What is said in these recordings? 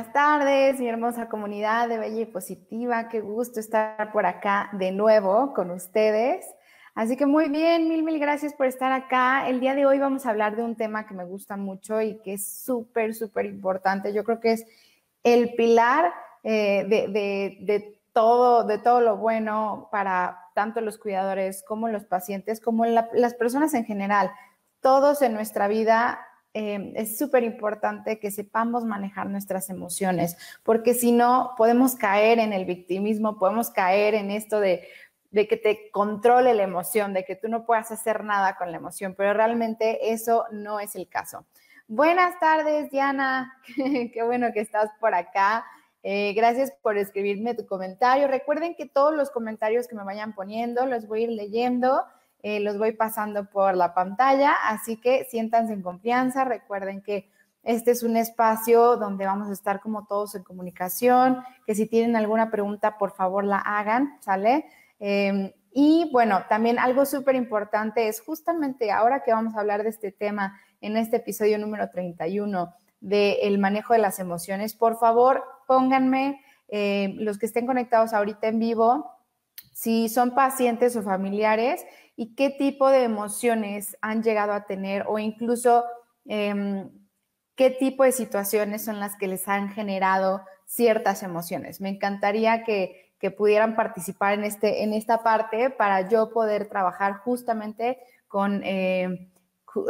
Buenas tardes, mi hermosa comunidad de Bella y Positiva. Qué gusto estar por acá de nuevo con ustedes. Así que muy bien, mil, mil gracias por estar acá. El día de hoy vamos a hablar de un tema que me gusta mucho y que es súper, súper importante. Yo creo que es el pilar eh, de, todo, de todo lo bueno para tanto los cuidadores como los pacientes, como las personas en general. Todos en nuestra vida Em, es súper importante que sepamos manejar nuestras emociones, porque si no, podemos caer en el victimismo, podemos caer en esto de, que te controle la emoción, de que tú no puedas hacer nada con la emoción, pero realmente eso no es el caso. Buenas tardes, Diana. Qué bueno que estás por acá. Eh, gracias por escribirme tu comentario. Recuerden que todos los comentarios que me vayan poniendo los voy a ir leyendo eh, los voy pasando por la pantalla, así que siéntanse en confianza, recuerden que este es un espacio donde vamos a estar como todos en comunicación, que si tienen alguna pregunta, por favor la hagan, ¿sale? Em, y bueno, también algo súper importante es justamente ahora que vamos a hablar de este tema en este episodio número 31 del manejo de las emociones, por favor pónganme eh, los que estén conectados ahorita en vivo, si son pacientes o familiares, y qué tipo de emociones han llegado a tener o incluso em, qué tipo de situaciones son las que les han generado ciertas emociones. Me encantaría que, pudieran participar en, este, en esta parte para yo poder trabajar justamente con, eh,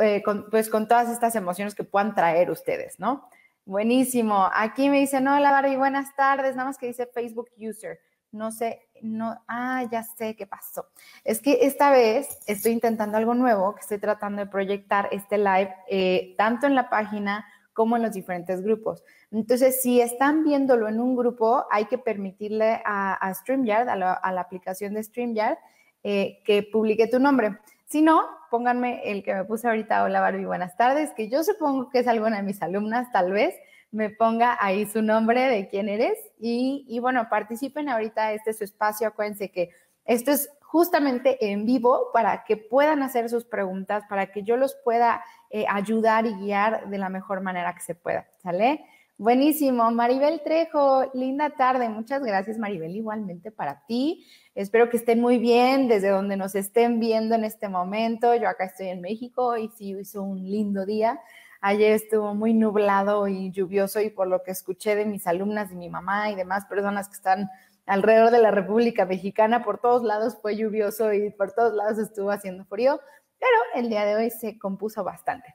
eh, pues, con todas estas emociones que puedan traer ustedes, ¿no? Buenísimo. Aquí me dice, no, hola Barbie, buenas tardes, nada más que dice Facebook User no sé, no, ah, ya sé qué pasó. Es que esta vez estoy intentando algo nuevo, que estoy tratando de proyectar este live eh, tanto en la página como en los diferentes grupos. Entonces, si están viéndolo en un grupo, hay que permitirle a, StreamYard, a la, aplicación de StreamYard, eh, que publique tu nombre. Si no, pónganme el que me puse ahorita, hola Barbie, buenas tardes, que yo supongo que es alguna de mis alumnas, tal vez, me ponga ahí su nombre de quién eres y, bueno, participen ahorita, este es su espacio, acuérdense que esto es justamente en vivo para que puedan hacer sus preguntas, para que yo los pueda eh, ayudar y guiar de la mejor manera que se pueda, ¿sale? Buenísimo, Maribel Trejo, linda tarde, muchas gracias Maribel, igualmente para ti. Espero que estén muy bien desde donde nos estén viendo en este momento. Yo acá estoy en México y sí hizo un lindo día. Ayer estuvo muy nublado y lluvioso y por lo que escuché de mis alumnas y mi mamá y demás personas que están alrededor de la República Mexicana, por todos lados fue lluvioso y por todos lados estuvo haciendo frío, pero el día de hoy se compuso bastante.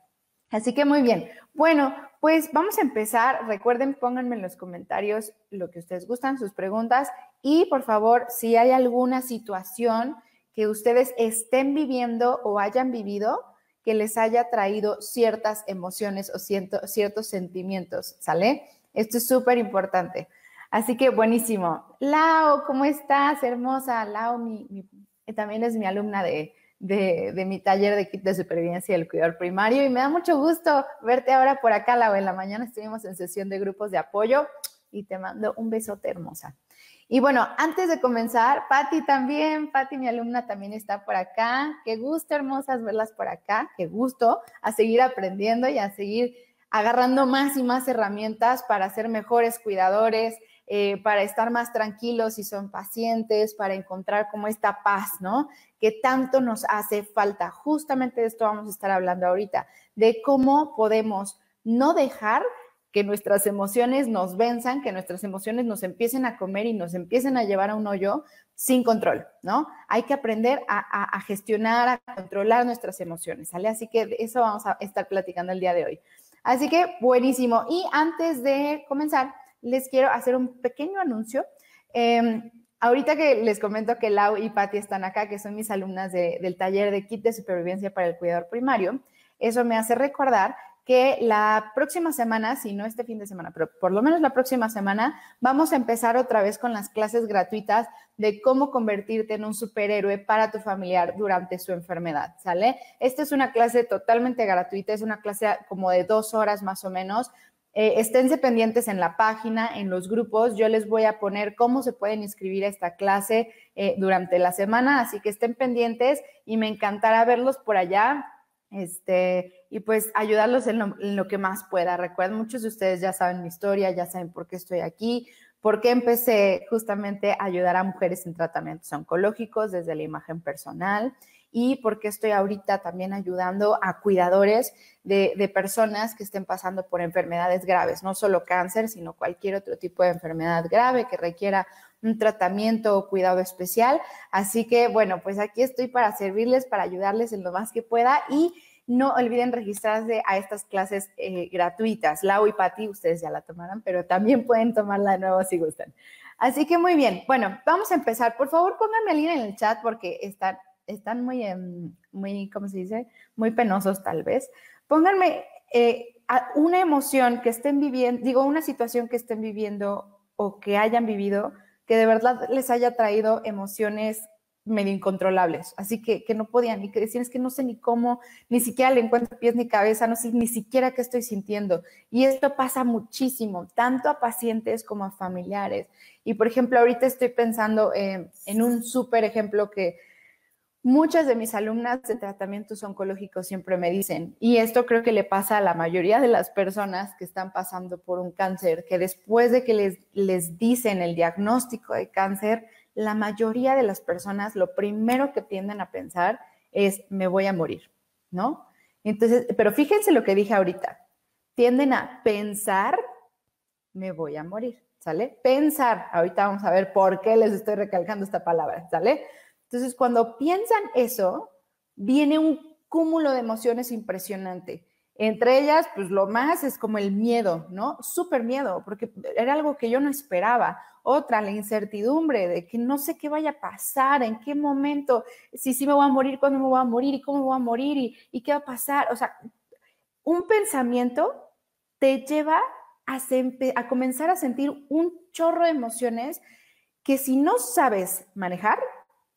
Así que muy bien. Bueno, pues vamos a empezar. Recuerden, pónganme en los comentarios lo que ustedes gustan, sus preguntas y por favor, si hay alguna situación que ustedes estén viviendo o hayan vivido, que les haya traído ciertas emociones o ciertos sentimientos, ¿sale? Esto es súper importante. Así que buenísimo. Lau, ¿cómo estás? Hermosa. Lau también es mi alumna de, de, mi taller de kit de supervivencia del cuidador primario y me da mucho gusto verte ahora por acá, Lau. En la mañana estuvimos en sesión de grupos de apoyo y te mando un besote hermosa. Y bueno, antes de comenzar, Patti también, Patti, mi alumna, también está por acá. Qué gusto, hermosas, verlas por acá. Qué gusto a seguir aprendiendo y a seguir agarrando más y más herramientas para ser mejores cuidadores, eh, para estar más tranquilos si son pacientes, para encontrar como esta paz, ¿no? Que tanto nos hace falta. Justamente de esto vamos a estar hablando ahorita, de cómo podemos no dejar que nuestras emociones nos venzan, que nuestras emociones nos empiecen a comer y nos empiecen a llevar a un hoyo sin control, ¿no? Hay que aprender a, gestionar, a controlar nuestras emociones, ¿sale? Así que eso vamos a estar platicando el día de hoy. Así que buenísimo. Y antes de comenzar, les quiero hacer un pequeño anuncio. Em, ahorita que les comento que Lau y Patti están acá, que son mis alumnas del taller de kit de supervivencia para el cuidador primario, eso me hace recordar que la próxima semana, si no este fin de semana, pero por lo menos la próxima semana, vamos a empezar otra vez con las clases gratuitas de cómo convertirte en un superhéroe para tu familiar durante su enfermedad, ¿sale? Esta es una clase totalmente gratuita, es una clase como de dos horas más o menos. Eh, esténse pendientes en la página, en los grupos. Yo les voy a poner cómo se pueden inscribir a esta clase eh, durante la semana, así que estén pendientes y me encantará verlos por allá este, y pues ayudarlos en lo, en lo, que más pueda. Recuerden, muchos de ustedes ya saben mi historia, ya saben por qué estoy aquí, por qué empecé justamente a ayudar a mujeres en tratamientos oncológicos desde la imagen personal y por qué estoy ahorita también ayudando a cuidadores de, personas que estén pasando por enfermedades graves, no solo cáncer, sino cualquier otro tipo de enfermedad grave que requiera un tratamiento o cuidado especial. Así que, bueno, pues aquí estoy para servirles, para ayudarles en lo más que pueda y no olviden registrarse a estas clases eh, gratuitas. Lau y Patti, ustedes ya la tomarán, pero también pueden tomarla de nuevo si gustan. Así que muy bien. Bueno, vamos a empezar. Por favor, pónganme el en el chat porque están, están muy, muy, ¿cómo se dice? Muy penosos tal vez. Pónganme eh, una emoción que estén viviendo, digo, una situación que estén viviendo o que hayan vivido que de verdad les haya traído emociones medio incontrolables, así que, que no podían, ni que decían, es que no sé ni cómo, ni siquiera le encuentro pies ni cabeza, no sé ni siquiera qué estoy sintiendo. Y esto pasa muchísimo, tanto a pacientes como a familiares. Y por ejemplo, ahorita estoy pensando en un súper ejemplo que muchas de mis alumnas de tratamientos oncológicos siempre me dicen, y esto creo que le pasa a la mayoría de las personas que están pasando por un cáncer, que después de que les, les dicen el diagnóstico de cáncer, la mayoría de las personas lo primero que tienden a pensar es me voy a morir, ¿no? Entonces, pero fíjense lo que dije ahorita, tienden a pensar me voy a morir, ¿sale? Pensar, ahorita vamos a ver por qué les estoy recalcando esta palabra, ¿sale? Entonces, cuando piensan eso, viene un cúmulo de emociones impresionante. Entre ellas, pues lo más es como el miedo, ¿no? Súper miedo, porque era algo que yo no esperaba. Otra, la incertidumbre de que no sé qué vaya a pasar, en qué momento, si sí me voy a morir, cuándo me voy a morir y cómo me voy a morir y, y qué va a pasar. O sea, un pensamiento te lleva a, a comenzar a sentir un chorro de emociones que si no sabes manejar,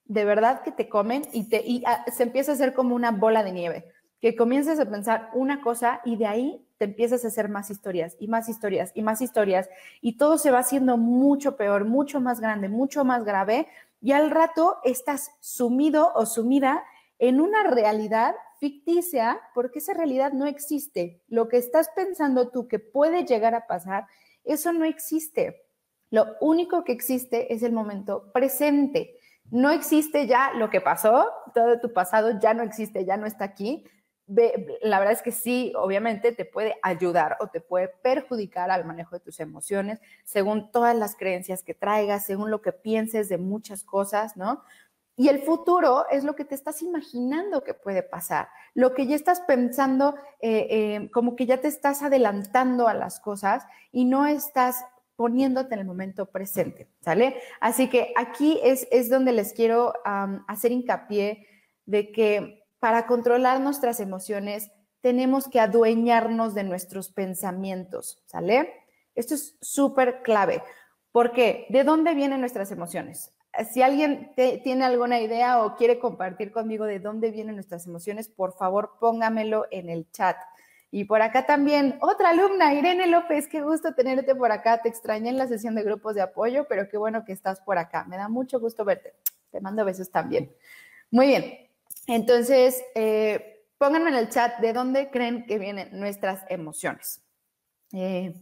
de verdad que te comen y, te, y ah, se empieza a hacer como una bola de nieve que comiences a pensar una cosa y de ahí te empiezas a hacer más historias y más historias y más historias y todo se va haciendo mucho peor, mucho más grande, mucho más grave y al rato estás sumido o sumida en una realidad ficticia porque esa realidad no existe. Lo que estás pensando tú que puede llegar a pasar, eso no existe. Lo único que existe es el momento presente. No existe ya lo que pasó, todo tu pasado ya no existe, ya no está aquí la verdad es que sí, obviamente te puede ayudar o te puede perjudicar al manejo de tus emociones, según todas las creencias que traigas, según lo que pienses de muchas cosas, ¿no? Y el futuro es lo que te estás imaginando que puede pasar, lo que ya estás pensando, eh, eh, como que ya te estás adelantando a las cosas y no estás poniéndote en el momento presente, ¿sale? Así que aquí es, es donde les quiero hacer hincapié de que para controlar nuestras emociones tenemos que adueñarnos de nuestros pensamientos, ¿sale? Esto es súper clave. ¿Por qué? ¿De dónde vienen nuestras emociones? Si alguien tiene alguna idea o quiere compartir conmigo de dónde vienen nuestras emociones, por favor póngamelo en el chat. Y por acá también, otra alumna, Irene López, qué gusto tenerte por acá. Te extrañé en la sesión de grupos de apoyo, pero qué bueno que estás por acá. Me da mucho gusto verte. Te mando besos también. Muy bien, entonces, eh, pónganme en el chat de dónde creen que vienen nuestras emociones. Eh,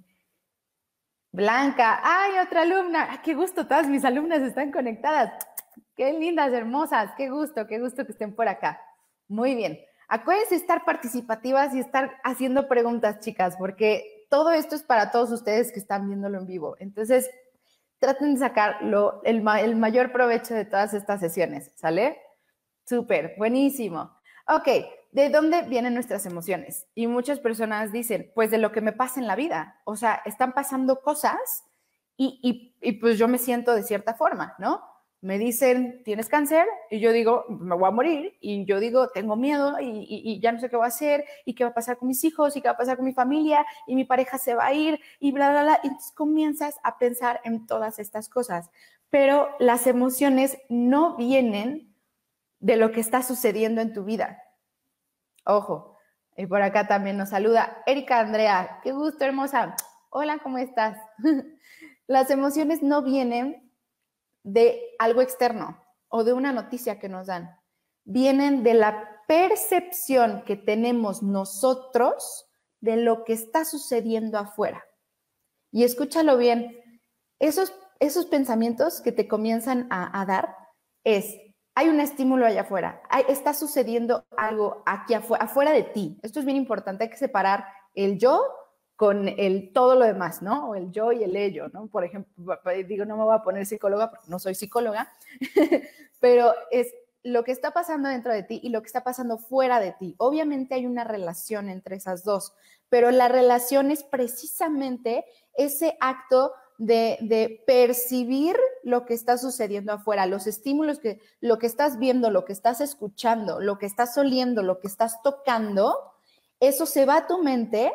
Blanca, ay, otra alumna, qué gusto, todas mis alumnas están conectadas. Qué lindas, hermosas, qué gusto, qué gusto que estén por acá. Muy bien. Acuérdense estar participativas y estar haciendo preguntas, chicas, porque todo esto es para todos ustedes que están viéndolo en vivo. Entonces, traten de sacar el mayor provecho de todas estas sesiones, ¿sale? Súper, buenísimo. Ok, ¿de dónde vienen nuestras emociones? Y muchas personas dicen, pues de lo que me pasa en la vida. O sea, están pasando cosas y, pues yo me siento de cierta forma, ¿no? Me dicen, tienes cáncer, y yo digo, me voy a morir, y yo digo, tengo miedo, y, y, ya no sé qué voy a hacer, y qué va a pasar con mis hijos, y qué va a pasar con mi familia, y mi pareja se va a ir, y bla, bla, bla. Y entonces comienzas a pensar en todas estas cosas. Pero las emociones no vienen de lo que está sucediendo en tu vida. Ojo, y por acá también nos saluda Erika Andrea. Qué gusto, hermosa. Hola, ¿cómo estás? Las emociones no vienen de algo externo o de una noticia que nos dan. vienen de la percepción que tenemos nosotros de lo que está sucediendo afuera. Y escúchalo bien, esos, esos pensamientos que te comienzan a, dar es, hay un estímulo allá afuera, está sucediendo algo aquí afuera, afuera de ti. Esto es bien importante, hay que separar el yo con el todo lo demás, ¿no? O el yo y el ello, ¿no? Por ejemplo, digo, no me voy a poner psicóloga porque no soy psicóloga, pero es lo que está pasando dentro de ti y lo que está pasando fuera de ti. Obviamente hay una relación entre esas dos, pero la relación es precisamente ese acto de, percibir lo que está sucediendo afuera, los estímulos que, lo que estás viendo, lo que estás escuchando, lo que estás oliendo, lo que estás tocando, eso se va a tu mente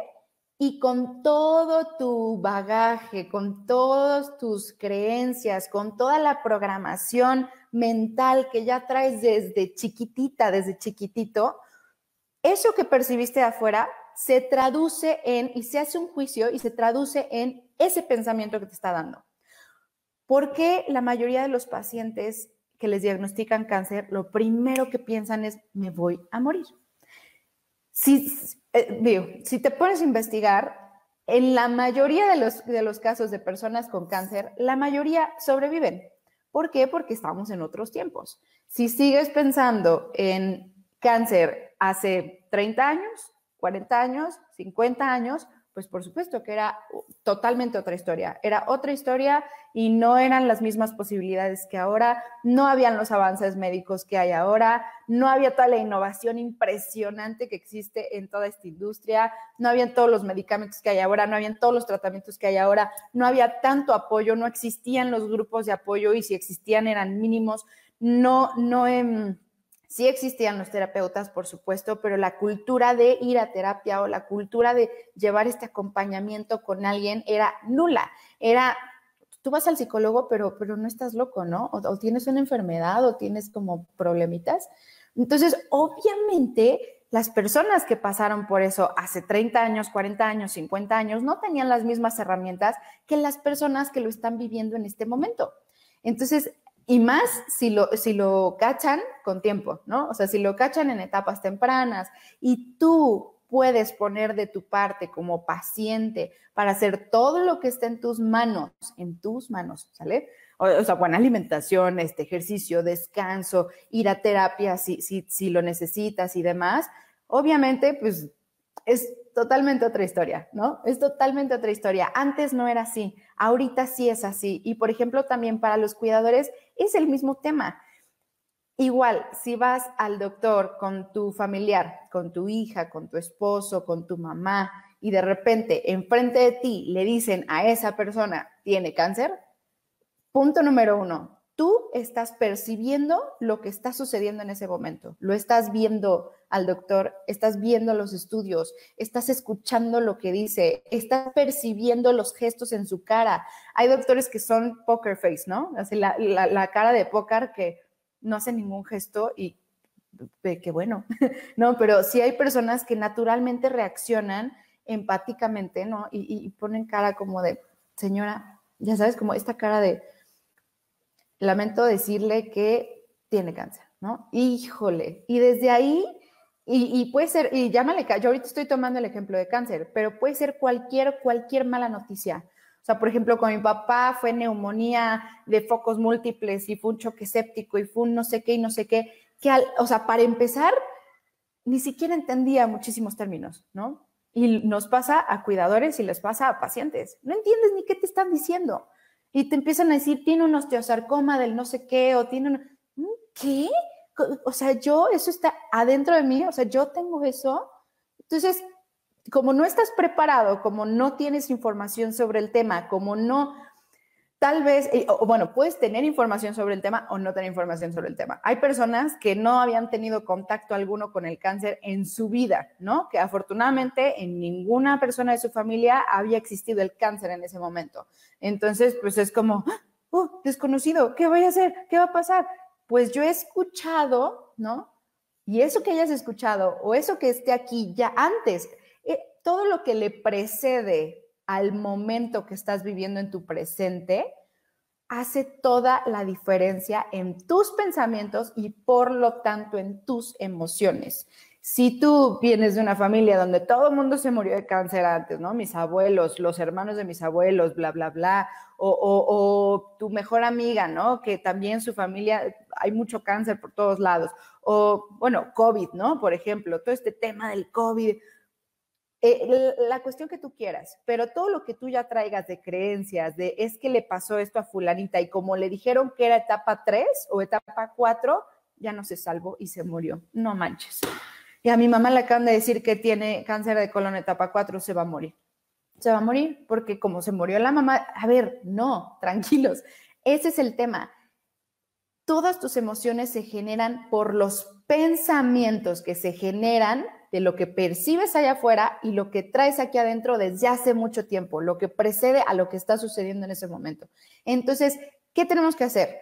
y con todo tu bagaje, con todas tus creencias, con toda la programación mental que ya traes desde chiquitita, desde chiquitito, eso que percibiste afuera se traduce en, y se hace un juicio y se traduce en ese pensamiento que te está dando. ¿Por qué la mayoría de los pacientes que les diagnostican cáncer, lo primero que piensan es, me voy a morir? Si, eh, digo, si te pones a investigar, en la mayoría de los, de los casos de personas con cáncer, la mayoría sobreviven. ¿Por qué? Porque estamos en otros tiempos. Si sigues pensando en cáncer hace 30 años, 40 años, 50 años, pues por supuesto que era totalmente otra historia. Era otra historia y no eran las mismas posibilidades que ahora, no habían los avances médicos que hay ahora, no había toda la innovación impresionante que existe en toda esta industria, no habían todos los medicamentos que hay ahora, no habían todos los tratamientos que hay ahora, no había tanto apoyo, no existían los grupos de apoyo y si existían eran mínimos, no, no... en Sí existían los terapeutas, por supuesto, pero la cultura de ir a terapia o la cultura de llevar este acompañamiento con alguien era nula. Era, tú vas al psicólogo, pero, pero no estás loco, ¿no? O, tienes una enfermedad o tienes como problemitas. Entonces, obviamente, las personas que pasaron por eso hace 30 años, 40 años, 50 años, no tenían las mismas herramientas que las personas que lo están viviendo en este momento. Entonces, y más si lo, si lo cachan con tiempo, ¿no? O sea, si lo cachan en etapas tempranas y tú puedes poner de tu parte como paciente para hacer todo lo que esté en tus manos, en tus manos, ¿sale? O, sea, buena alimentación, este ejercicio, descanso, ir a terapia si, si, si lo necesitas y demás. Obviamente, pues es totalmente otra historia, ¿no? Es totalmente otra historia. Antes no era así, ahorita sí es así. Y por ejemplo, también para los cuidadores es el mismo tema. Igual, si vas al doctor con tu familiar, con tu hija, con tu esposo, con tu mamá, y de repente enfrente de ti le dicen a esa persona, tiene cáncer, punto número uno, tú estás percibiendo lo que está sucediendo en ese momento, lo estás viendo al doctor, estás viendo los estudios, estás escuchando lo que dice, estás percibiendo los gestos en su cara. Hay doctores que son poker face, ¿no? Así la, cara de póker que no hace ningún gesto y qué bueno, ¿no? Pero sí hay personas que naturalmente reaccionan empáticamente, ¿no? y ponen cara como de, señora, ya sabes, como esta cara de lamento decirle que tiene cáncer, ¿no? Híjole. Y desde ahí, y, puede ser, y llámale, yo ahorita estoy tomando el ejemplo de cáncer, pero puede ser cualquier, cualquier mala noticia. O sea, por ejemplo, con mi papá fue neumonía de focos múltiples y fue un choque séptico y fue un no sé qué y no sé qué, que o sea, para empezar, ni siquiera entendía muchísimos términos, ¿no? Y nos pasa a cuidadores y les pasa a pacientes. No entiendes ni qué te están diciendo y te empiezan a decir, tiene un osteosarcoma del no sé qué, o tiene un... ¿Mm? ¿Qué? O sea, yo, eso está adentro de mí, o sea, yo tengo eso. Entonces, como no estás preparado, como no tienes información sobre el tema, como no tal vez, o, bueno, puedes tener información sobre el tema o no tener información sobre el tema. Hay personas que no habían tenido contacto alguno con el cáncer en su vida, ¿no? Que afortunadamente en ninguna persona de su familia había existido el cáncer en ese momento. Entonces, pues es como, oh, desconocido, ¿qué voy a hacer? ¿Qué va a pasar? Pues yo he escuchado, ¿no? Y eso que hayas escuchado o eso que esté aquí ya antes, eh, todo lo que le precede al momento que estás viviendo en tu presente, hace toda la diferencia en tus pensamientos y por lo tanto en tus emociones. Si tú vienes de una familia donde todo el mundo se murió de cáncer antes, ¿no? Mis abuelos, los hermanos de mis abuelos, bla, bla, bla, o, tu mejor amiga, ¿no? Que también su familia, hay mucho cáncer por todos lados, o bueno, COVID, ¿no? Por ejemplo, todo este tema del COVID, eh, la cuestión que tú quieras, pero todo lo que tú ya traigas de creencias, de es que le pasó esto a fulanita y como le dijeron que era etapa 3 o etapa 4, ya no se salvó y se murió. No manches. Y a mi mamá le acaban de decir que tiene cáncer de colon etapa 4, se va a morir. Se va a morir porque como se murió la mamá, a ver, no, tranquilos. Ese es el tema. Todas tus emociones se generan por los pensamientos que se generan de lo que percibes allá afuera y lo que traes aquí adentro desde hace mucho tiempo, lo que precede a lo que está sucediendo en ese momento. Entonces, ¿qué tenemos que hacer?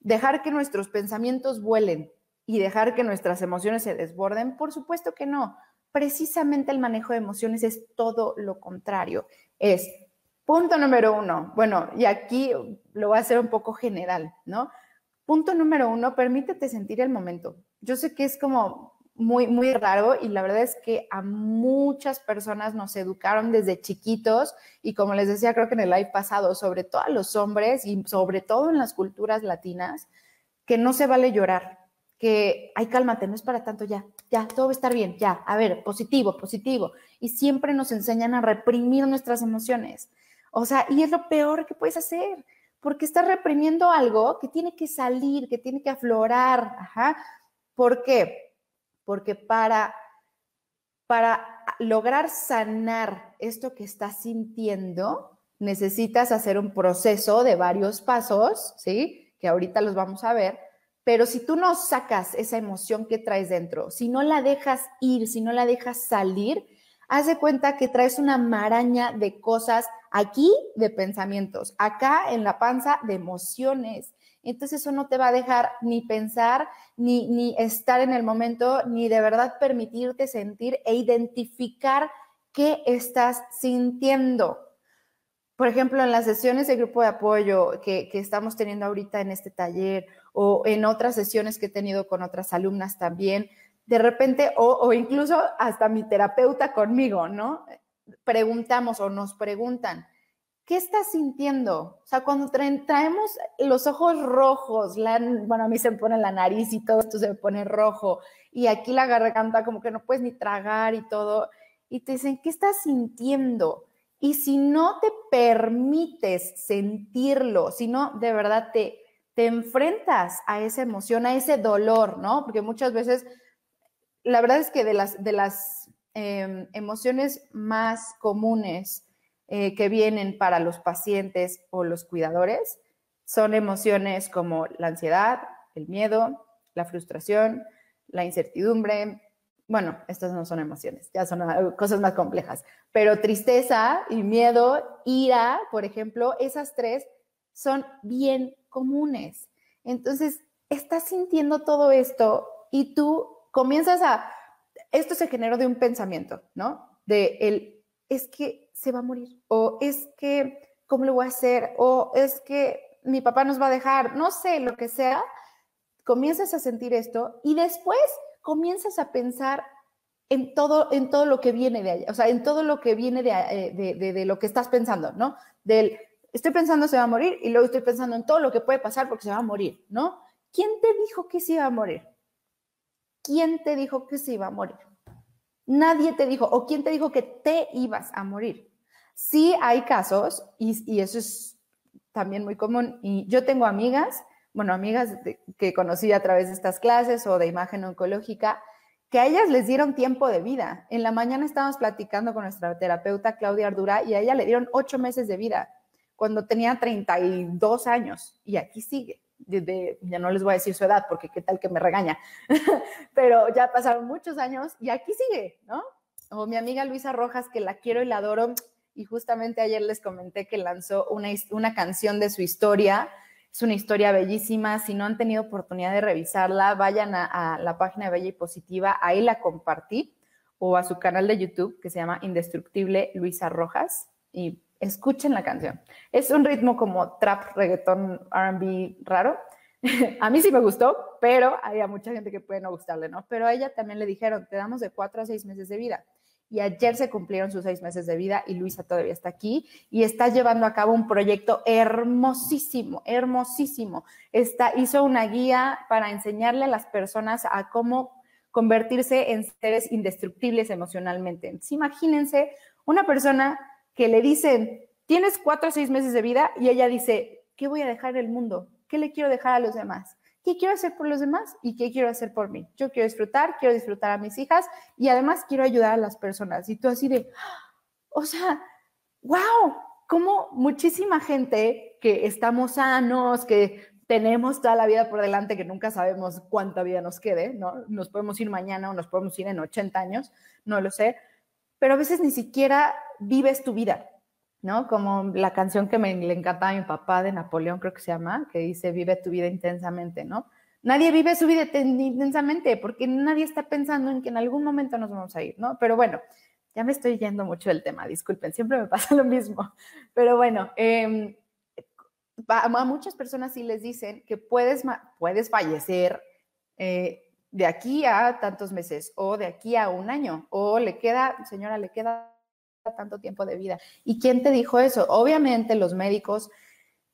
Dejar que nuestros pensamientos vuelen y dejar que nuestras emociones se desborden. Por supuesto que no. Precisamente el manejo de emociones es todo lo contrario. Es punto número uno. Bueno, y aquí lo voy a hacer un poco general, ¿no? Punto número uno, permítete sentir el momento. Yo sé que es como muy, muy raro y la verdad es que a muchas personas nos educaron desde chiquitos y como les decía creo que en el live pasado, sobre todo a los hombres y sobre todo en las culturas latinas, que no se vale llorar, que, ay, cálmate, no es para tanto, ya, ya, todo va a estar bien, ya, a ver, positivo, positivo. Y siempre nos enseñan a reprimir nuestras emociones. O sea, y es lo peor que puedes hacer, porque estás reprimiendo algo que tiene que salir, que tiene que aflorar. Ajá. ¿Por qué? Porque para, para lograr sanar esto que estás sintiendo, necesitas hacer un proceso de varios pasos, ¿sí? Que ahorita los vamos a ver, pero si tú no sacas esa emoción que traes dentro, si no la dejas ir, si no la dejas salir, haz de cuenta que traes una maraña de cosas aquí de pensamientos, acá en la panza de emociones entonces eso no te va a dejar ni pensar, ni, ni estar en el momento, ni de verdad permitirte sentir e identificar qué estás sintiendo. Por ejemplo, en las sesiones de grupo de apoyo que, estamos teniendo ahorita en este taller o en otras sesiones que he tenido con otras alumnas también, de repente, o, o incluso hasta mi terapeuta conmigo, ¿no? Preguntamos o nos preguntan, ¿qué estás sintiendo? O sea, cuando traemos los ojos rojos, bueno, a mí se me pone la nariz y todo esto se me pone rojo, y aquí la garganta como que no puedes ni tragar y todo, y te dicen, ¿qué estás sintiendo? Y si no te permites sentirlo, si no de verdad te, te enfrentas a esa emoción, a ese dolor, ¿no? Porque muchas veces, la verdad es que de las, de las em, emociones más comunes, eh, que vienen para los pacientes o los cuidadores son emociones como la ansiedad, el miedo, la frustración, la incertidumbre. Bueno, estas no son emociones, ya son cosas más complejas, pero tristeza y miedo, ira, por ejemplo, esas tres son bien comunes. Entonces, estás sintiendo todo esto y tú comienzas a, esto se generó de un pensamiento, ¿no? De el, es que se va a morir, o es que, ¿cómo lo voy a hacer? O es que mi papá nos va a dejar, no sé, lo que sea, comienzas a sentir esto y después comienzas a pensar en todo, en todo lo que viene de allá, o sea, en todo lo que viene de, eh, de, de, lo que estás pensando, ¿no? Del, estoy pensando se va a morir y luego estoy pensando en todo lo que puede pasar porque se va a morir, ¿no? ¿Quién te dijo que se iba a morir? ¿Quién te dijo que se iba a morir? Nadie te dijo, o quién te dijo que te ibas a morir. Sí hay casos, y, eso es también muy común, y yo tengo amigas, bueno, amigas que conocí a través de estas clases o de imagen oncológica, que a ellas les dieron tiempo de vida. En la mañana estábamos platicando con nuestra terapeuta Claudia Ardura y a ella le dieron ocho meses de vida cuando tenía 32 años y aquí sigue. ya no les voy a decir su edad porque qué tal que me regaña, pero ya pasaron muchos años y aquí sigue, ¿no? O mi amiga Luisa Rojas, que la quiero y la adoro, y justamente ayer les comenté que lanzó una, una canción de su historia. Es una historia bellísima. Si no han tenido oportunidad de revisarla, vayan a, la página Bella y Positiva. Ahí la compartí. O a su canal de YouTube que se llama Indestructible Luisa Rojas. Y escuchen la canción. Es un ritmo como trap, reggaetón, RB raro. a mí sí me gustó, pero hay mucha gente que puede no gustarle, ¿no? Pero a ella también le dijeron, te damos de cuatro a seis meses de vida. Y ayer se cumplieron sus seis meses de vida y Luisa todavía está aquí y está llevando a cabo un proyecto hermosísimo, hermosísimo. Está, hizo una guía para enseñarle a las personas a cómo convertirse en seres indestructibles emocionalmente. Imagínense una persona que le dicen, tienes cuatro o seis meses de vida y ella dice, ¿qué voy a dejar el mundo? ¿Qué le quiero dejar a los demás? ¿Qué quiero hacer por los demás y qué quiero hacer por mí? Yo quiero disfrutar, quiero disfrutar a mis hijas y además quiero ayudar a las personas. Y tú así de, o sea, wow, como muchísima gente que estamos sanos, que tenemos toda la vida por delante, que nunca sabemos cuánta vida nos quede, ¿no? Nos podemos ir mañana o nos podemos ir en 80 años, no lo sé, pero a veces ni siquiera vives tu vida, ¿no? Como la canción que me le encanta a mi papá de Napoleón, creo que se llama, que dice, vive tu vida intensamente, ¿no? Nadie vive su vida intensamente porque nadie está pensando en que en algún momento nos vamos a ir, ¿no? Pero bueno, ya me estoy yendo mucho del tema, disculpen, siempre me pasa lo mismo. Pero bueno, eh, a muchas personas sí les dicen que puedes, puedes fallecer eh, de aquí a tantos meses o de aquí a un año o le queda, señora, le queda tanto tiempo de vida. ¿Y quién te dijo eso? Obviamente los médicos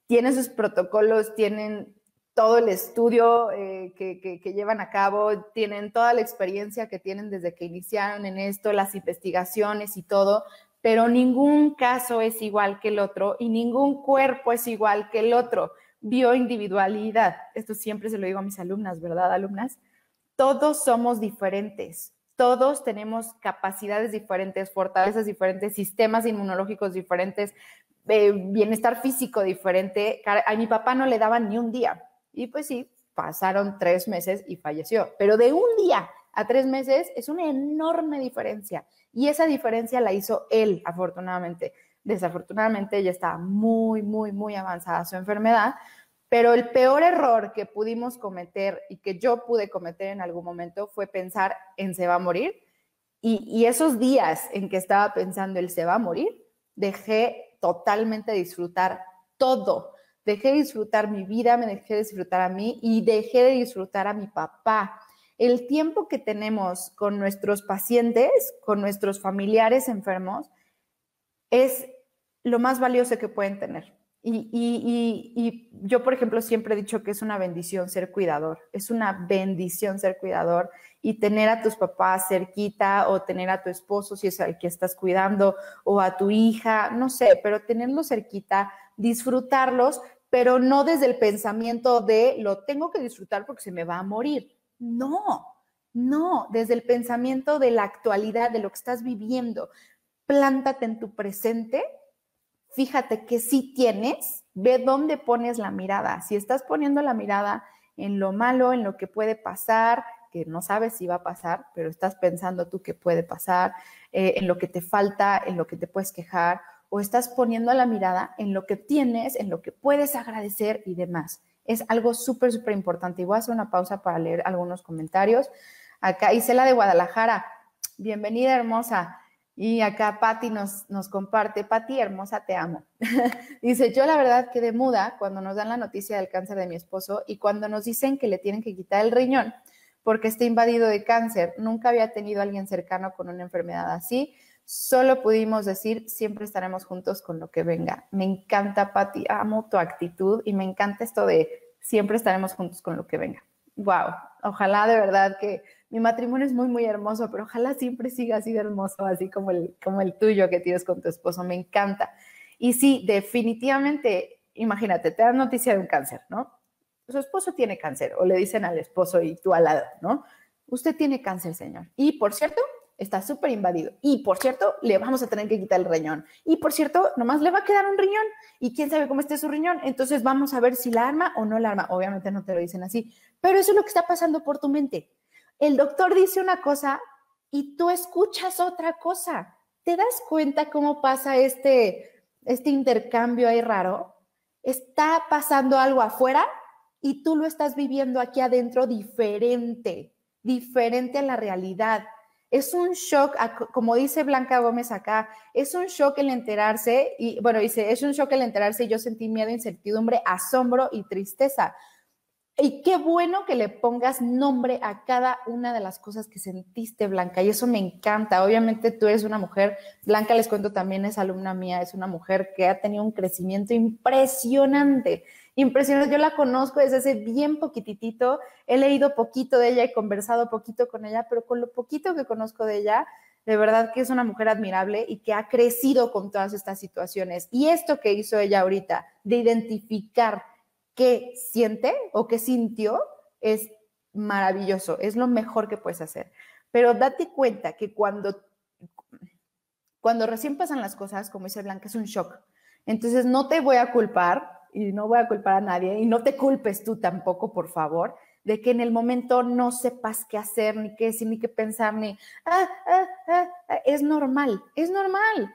tienen sus protocolos, tienen todo el estudio eh, que, que, llevan a cabo, tienen toda la experiencia que tienen desde que iniciaron en esto, las investigaciones y todo, pero ningún caso es igual que el otro y ningún cuerpo es igual que el otro. Bioindividualidad, esto siempre se lo digo a mis alumnas, ¿verdad, alumnas? Todos somos diferentes, todos tenemos capacidades diferentes, fortalezas diferentes, sistemas inmunológicos diferentes, eh, bienestar físico diferente. A mi papá no le daban ni un día. Y pues sí, pasaron tres meses y falleció. Pero de un día a tres meses es una enorme diferencia. Y esa diferencia la hizo él, afortunadamente. Desafortunadamente ella estaba muy, muy, muy avanzada su enfermedad, pero el peor error que pudimos cometer y que yo pude cometer en algún momento fue pensar en se va a morir. Y, esos días en que estaba pensando el se va a morir, dejé totalmente disfrutar todo. Dejé de disfrutar mi vida, me dejé de disfrutar a mí y dejé de disfrutar a mi papá. El tiempo que tenemos con nuestros pacientes, con nuestros familiares enfermos, es lo más valioso que pueden tener. Y, yo, por ejemplo, siempre he dicho que es una bendición ser cuidador, es una bendición ser cuidador y tener a tus papás cerquita o tener a tu esposo si es el que estás cuidando o a tu hija, no sé, pero tenerlos cerquita, disfrutarlos, pero no desde el pensamiento de lo tengo que disfrutar porque se me va a morir. No, no, desde el pensamiento de la actualidad, de lo que estás viviendo. Plántate en tu presente fíjate que sí tienes, ve dónde pones la mirada. Si estás poniendo la mirada en lo malo, en lo que puede pasar, que no sabes si va a pasar, pero estás pensando tú que puede pasar, eh, en lo que te falta, en lo que te puedes quejar, o estás poniendo la mirada en lo que tienes, en lo que puedes agradecer y demás. Es algo súper, súper importante. Y voy a hacer una pausa para leer algunos comentarios. Acá, Isela de Guadalajara, bienvenida hermosa. Y acá Patti nos, comparte, Patti, hermosa, te amo. Dice, yo la verdad quedé muda cuando nos dan la noticia del cáncer de mi esposo y cuando nos dicen que le tienen que quitar el riñón porque está invadido de cáncer. Nunca había tenido alguien cercano con una enfermedad así. Solo pudimos decir, siempre estaremos juntos con lo que venga. Me encanta, Patti, amo tu actitud y me encanta esto de siempre estaremos juntos con lo que venga. Wow, ojalá de verdad que mi matrimonio es muy, muy hermoso, pero ojalá siempre siga así de hermoso, así como el, como el tuyo que tienes con tu esposo, me encanta. Y sí, definitivamente, imagínate, te dan noticia de un cáncer, ¿no? Su esposo tiene cáncer, o le dicen al esposo y tú al lado, ¿no? Usted tiene cáncer, señor. Y por cierto, está súper invadido. Y por cierto, le vamos a tener que quitar el riñón. Y por cierto, nomás le va a quedar un riñón. Y quién sabe cómo esté su riñón. Entonces vamos a ver si la arma o no la arma. Obviamente no te lo dicen así, pero eso es lo que está pasando por tu mente el doctor dice una cosa y tú escuchas otra cosa. ¿Te das cuenta cómo pasa este, este intercambio ahí raro? Está pasando algo afuera y tú lo estás viviendo aquí adentro diferente, diferente a la realidad. Es un shock, como dice Blanca Gómez acá, es un shock el enterarse, y bueno, dice, es un shock el enterarse y yo sentí miedo, incertidumbre, asombro y tristeza. Y qué bueno que le pongas nombre a cada una de las cosas que sentiste, Blanca, y eso me encanta. Obviamente tú eres una mujer, Blanca les cuento también es alumna mía, es una mujer que ha tenido un crecimiento impresionante impresionante. Yo la conozco desde hace bien poquitito, he leído poquito de ella, he conversado poquito con ella, pero con lo poquito que conozco de ella, de verdad que es una mujer admirable y que ha crecido con todas estas situaciones. Y esto que hizo ella ahorita, de identificar qué siente o qué sintió, es maravilloso, es lo mejor que puedes hacer. Pero date cuenta que cuando, cuando recién pasan las cosas, como dice Blanca, es un shock. Entonces no te voy a culpar y no voy a culpar a nadie, y no te culpes tú tampoco, por favor, de que en el momento no sepas qué hacer, ni qué decir, ni qué pensar, ni, ah, ah, ah, es normal, es normal.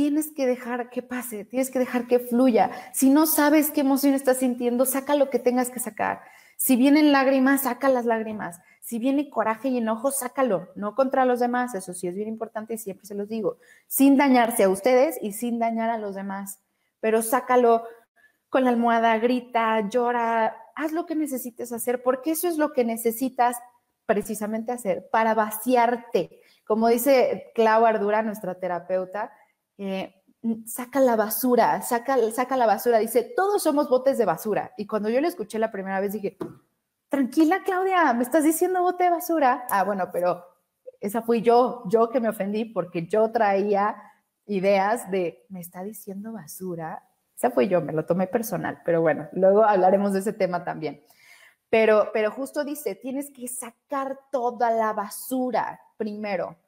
Tienes que dejar que pase, tienes que dejar que fluya. Si no sabes qué emoción estás sintiendo, saca lo que tengas que sacar. Si vienen lágrimas, saca las lágrimas. Si viene coraje y enojo, sácalo, no contra los demás, eso sí es bien importante y siempre se los digo, sin dañarse a ustedes y sin dañar a los demás, pero sácalo con la almohada, grita, llora, haz lo que necesites hacer, porque eso es lo que necesitas precisamente hacer para vaciarte. Como dice Clau Ardura, nuestra terapeuta, eh, saca la basura, saca, saca la basura. Dice, todos somos botes de basura. Y cuando yo le escuché la primera vez dije, tranquila Claudia, ¿me estás diciendo bote de basura? Ah, bueno, pero esa fui yo, yo que me ofendí porque yo traía ideas de, me está diciendo basura, esa fue yo, me lo tomé personal, pero bueno, luego hablaremos de ese tema también. Pero, pero justo dice, tienes que sacar toda la basura primero.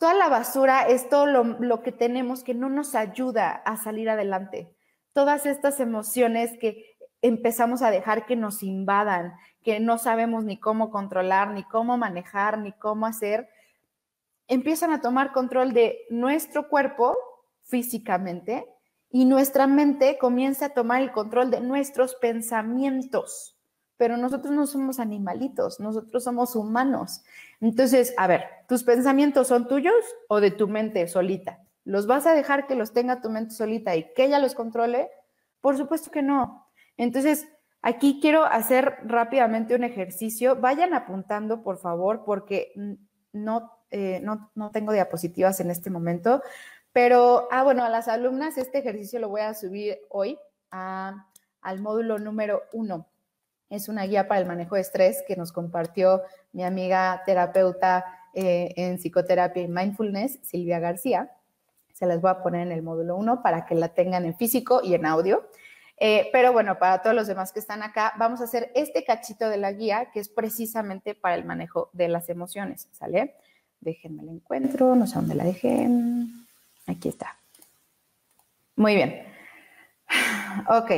Toda la basura es todo lo, lo que tenemos que no nos ayuda a salir adelante. Todas estas emociones que empezamos a dejar que nos invadan, que no sabemos ni cómo controlar, ni cómo manejar, ni cómo hacer, empiezan a tomar control de nuestro cuerpo físicamente y nuestra mente comienza a tomar el control de nuestros pensamientos. Pero nosotros no somos animalitos, nosotros somos humanos. Entonces, a ver, ¿tus pensamientos son tuyos o de tu mente solita? ¿Los vas a dejar que los tenga tu mente solita y que ella los controle? Por supuesto que no. Entonces, aquí quiero hacer rápidamente un ejercicio. Vayan apuntando, por favor, porque no, eh, no, no tengo diapositivas en este momento, pero, ah, bueno, a las alumnas este ejercicio lo voy a subir hoy al módulo número uno. Es una guía para el manejo de estrés que nos compartió mi amiga terapeuta eh, en psicoterapia y mindfulness, Silvia García. Se las voy a poner en el módulo uno para que la tengan en físico y en audio. Eh, pero bueno, para todos los demás que están acá, vamos a hacer este cachito de la guía que es precisamente para el manejo de las emociones, ¿sale? Déjenme el encuentro, no sé dónde la dejé. Aquí está. Muy bien. Ok,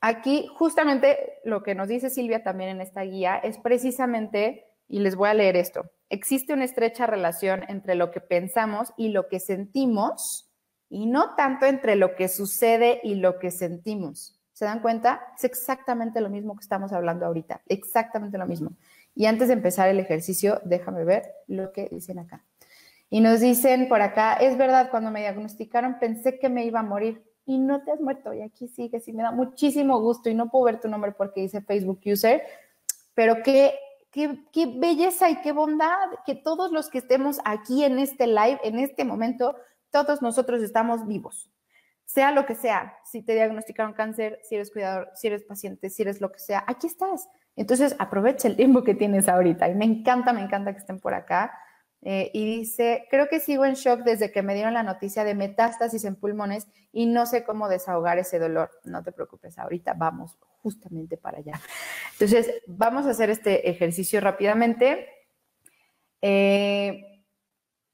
aquí justamente lo que nos dice Silvia también en esta guía es precisamente, y les voy a leer esto, existe una estrecha relación entre lo que pensamos y lo que sentimos, y no tanto entre lo que sucede y lo que sentimos. ¿Se dan cuenta? Es exactamente lo mismo que estamos hablando ahorita, exactamente lo mismo. Y antes de empezar el ejercicio, déjame ver lo que dicen acá. Y nos dicen por acá, es verdad, cuando me diagnosticaron pensé que me iba a morir y no te has muerto y aquí sigues y me da muchísimo gusto y no puedo ver tu nombre porque dice Facebook User, pero qué, qué, qué belleza y qué bondad que todos los que estemos aquí en este live, en este momento, todos nosotros estamos vivos. Sea lo que sea, si te diagnosticaron cáncer, si eres cuidador, si eres paciente, si eres lo que sea, aquí estás. Entonces aprovecha el tiempo que tienes ahorita y me encanta, me encanta que estén por acá. Eh, y dice, creo que sigo en shock desde que me dieron la noticia de metástasis en pulmones y no sé cómo desahogar ese dolor. No te preocupes, ahorita vamos justamente para allá. Entonces, vamos a hacer este ejercicio rápidamente. Eh,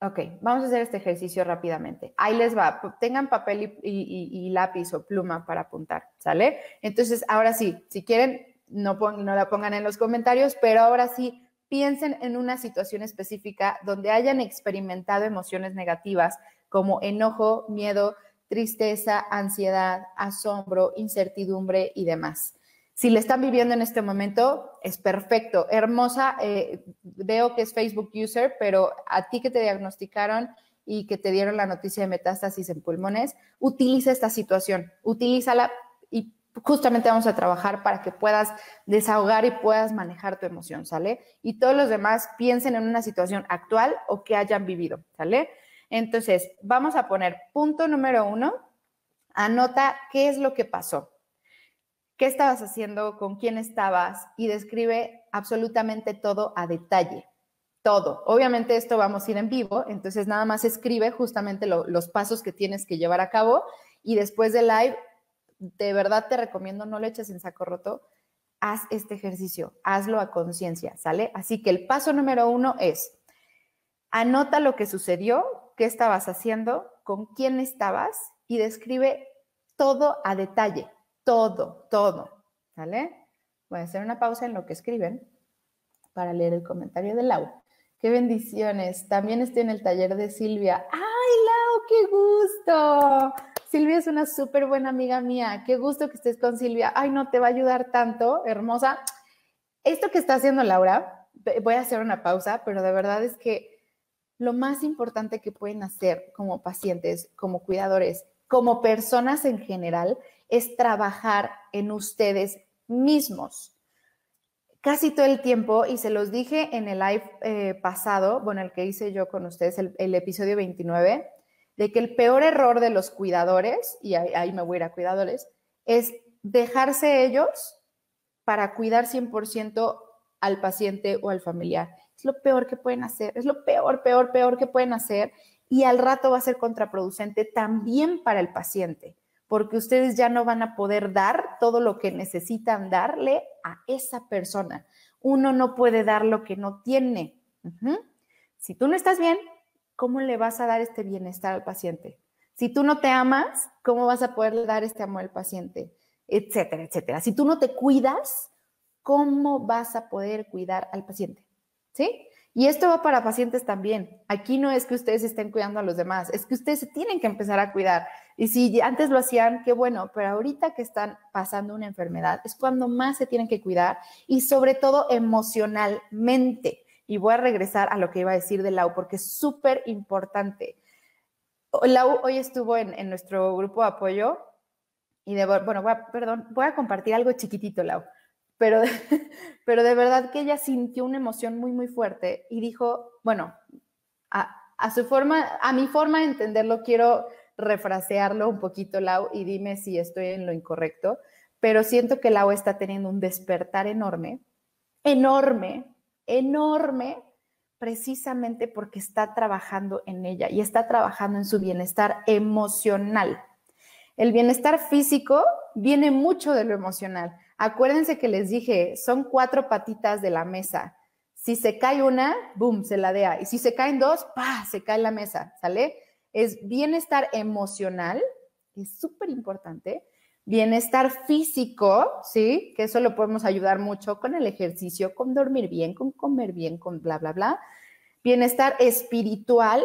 ok, vamos a hacer este ejercicio rápidamente. Ahí les va. Tengan papel y, lápiz o pluma para apuntar, ¿sale? Entonces, ahora sí, si quieren, no, no la pongan en los comentarios, pero ahora sí, piensen en una situación específica donde hayan experimentado emociones negativas como enojo, miedo, tristeza, ansiedad, asombro, incertidumbre y demás. Si le están viviendo en este momento, es perfecto, hermosa. Eh, veo que es Facebook user, pero a ti que te diagnosticaron y que te dieron la noticia de metástasis en pulmones, utiliza esta situación, utilízala y justamente vamos a trabajar para que puedas desahogar y puedas manejar tu emoción, ¿sale? Y todos los demás piensen en una situación actual o que hayan vivido, ¿sale? Entonces, vamos a poner punto número uno, anota qué es lo que pasó, qué estabas haciendo, con quién estabas y describe absolutamente todo a detalle todo. Obviamente esto vamos a ir en vivo, entonces nada más escribe justamente los pasos que tienes que llevar a cabo y después de live, de verdad te recomiendo, no lo eches en saco roto, haz este ejercicio, hazlo a conciencia, ¿sale? Así que el paso número uno es, anota lo que sucedió, qué estabas haciendo, con quién estabas y describe todo a detalle, todo, todo, ¿sale? Voy a hacer una pausa en lo que escriben para leer el comentario de Lau. Qué bendiciones. También estoy en el taller de Silvia. ¡Ay, Lau, qué gusto! Silvia es una súper buena amiga mía. Qué gusto que estés con Silvia. Ay, no, te va a ayudar tanto, hermosa. Esto que está haciendo Laura, voy a hacer una pausa, pero de verdad es que lo más importante que pueden hacer como pacientes, como cuidadores, como personas en general, es trabajar en ustedes mismos casi todo el tiempo, y se los dije en el live eh, pasado, bueno, el que hice yo con ustedes, el, episodio 29, de que el peor error de los cuidadores, y ahí, me voy a ir a cuidadores, es dejarse ellos para cuidar 100% al paciente o al familiar. Es lo peor que pueden hacer, es lo peor, peor, peor que pueden hacer y al rato va a ser contraproducente también para el paciente porque ustedes ya no van a poder dar todo lo que necesitan darle a esa persona. Uno no puede dar lo que no tiene. Si tú no estás bien, ¿cómo le vas a dar este bienestar al paciente? Si tú no te amas, ¿cómo vas a poder dar este amor al paciente? Etcétera, etcétera. Si tú no te cuidas, ¿cómo vas a poder cuidar al paciente? ¿Sí? Y esto va para pacientes también. Aquí no es que ustedes estén cuidando a los demás, es que ustedes se tienen que empezar a cuidar. Y si antes lo hacían, qué bueno, pero ahorita que están pasando una enfermedad es cuando más se tienen que cuidar y sobre todo emocionalmente. Y voy a regresar a lo que iba a decir de Lau, porque es súper importante. Lau hoy estuvo en, nuestro grupo de apoyo y de, bueno, voy a, perdón, voy a compartir algo chiquitito, Lau pero, pero de verdad que ella sintió una emoción muy, muy fuerte y dijo, bueno, a, su forma, a mi forma de entenderlo, quiero refrasearlo un poquito, Lau, y dime si estoy en lo incorrecto, pero siento que Lau está teniendo un despertar enorme, enorme, enorme, precisamente porque está trabajando en ella y está trabajando en su bienestar emocional. El bienestar físico viene mucho de lo emocional. Acuérdense que les dije, son cuatro patitas de la mesa. Si se cae una, boom, se ladea. Y si se caen dos, pa, se cae la mesa, ¿sale? Es bienestar emocional, que es súper importante. Bienestar físico, ¿sí? Que eso lo podemos ayudar mucho con el ejercicio, con dormir bien, con comer bien, con bla, bla, bla. Bienestar espiritual,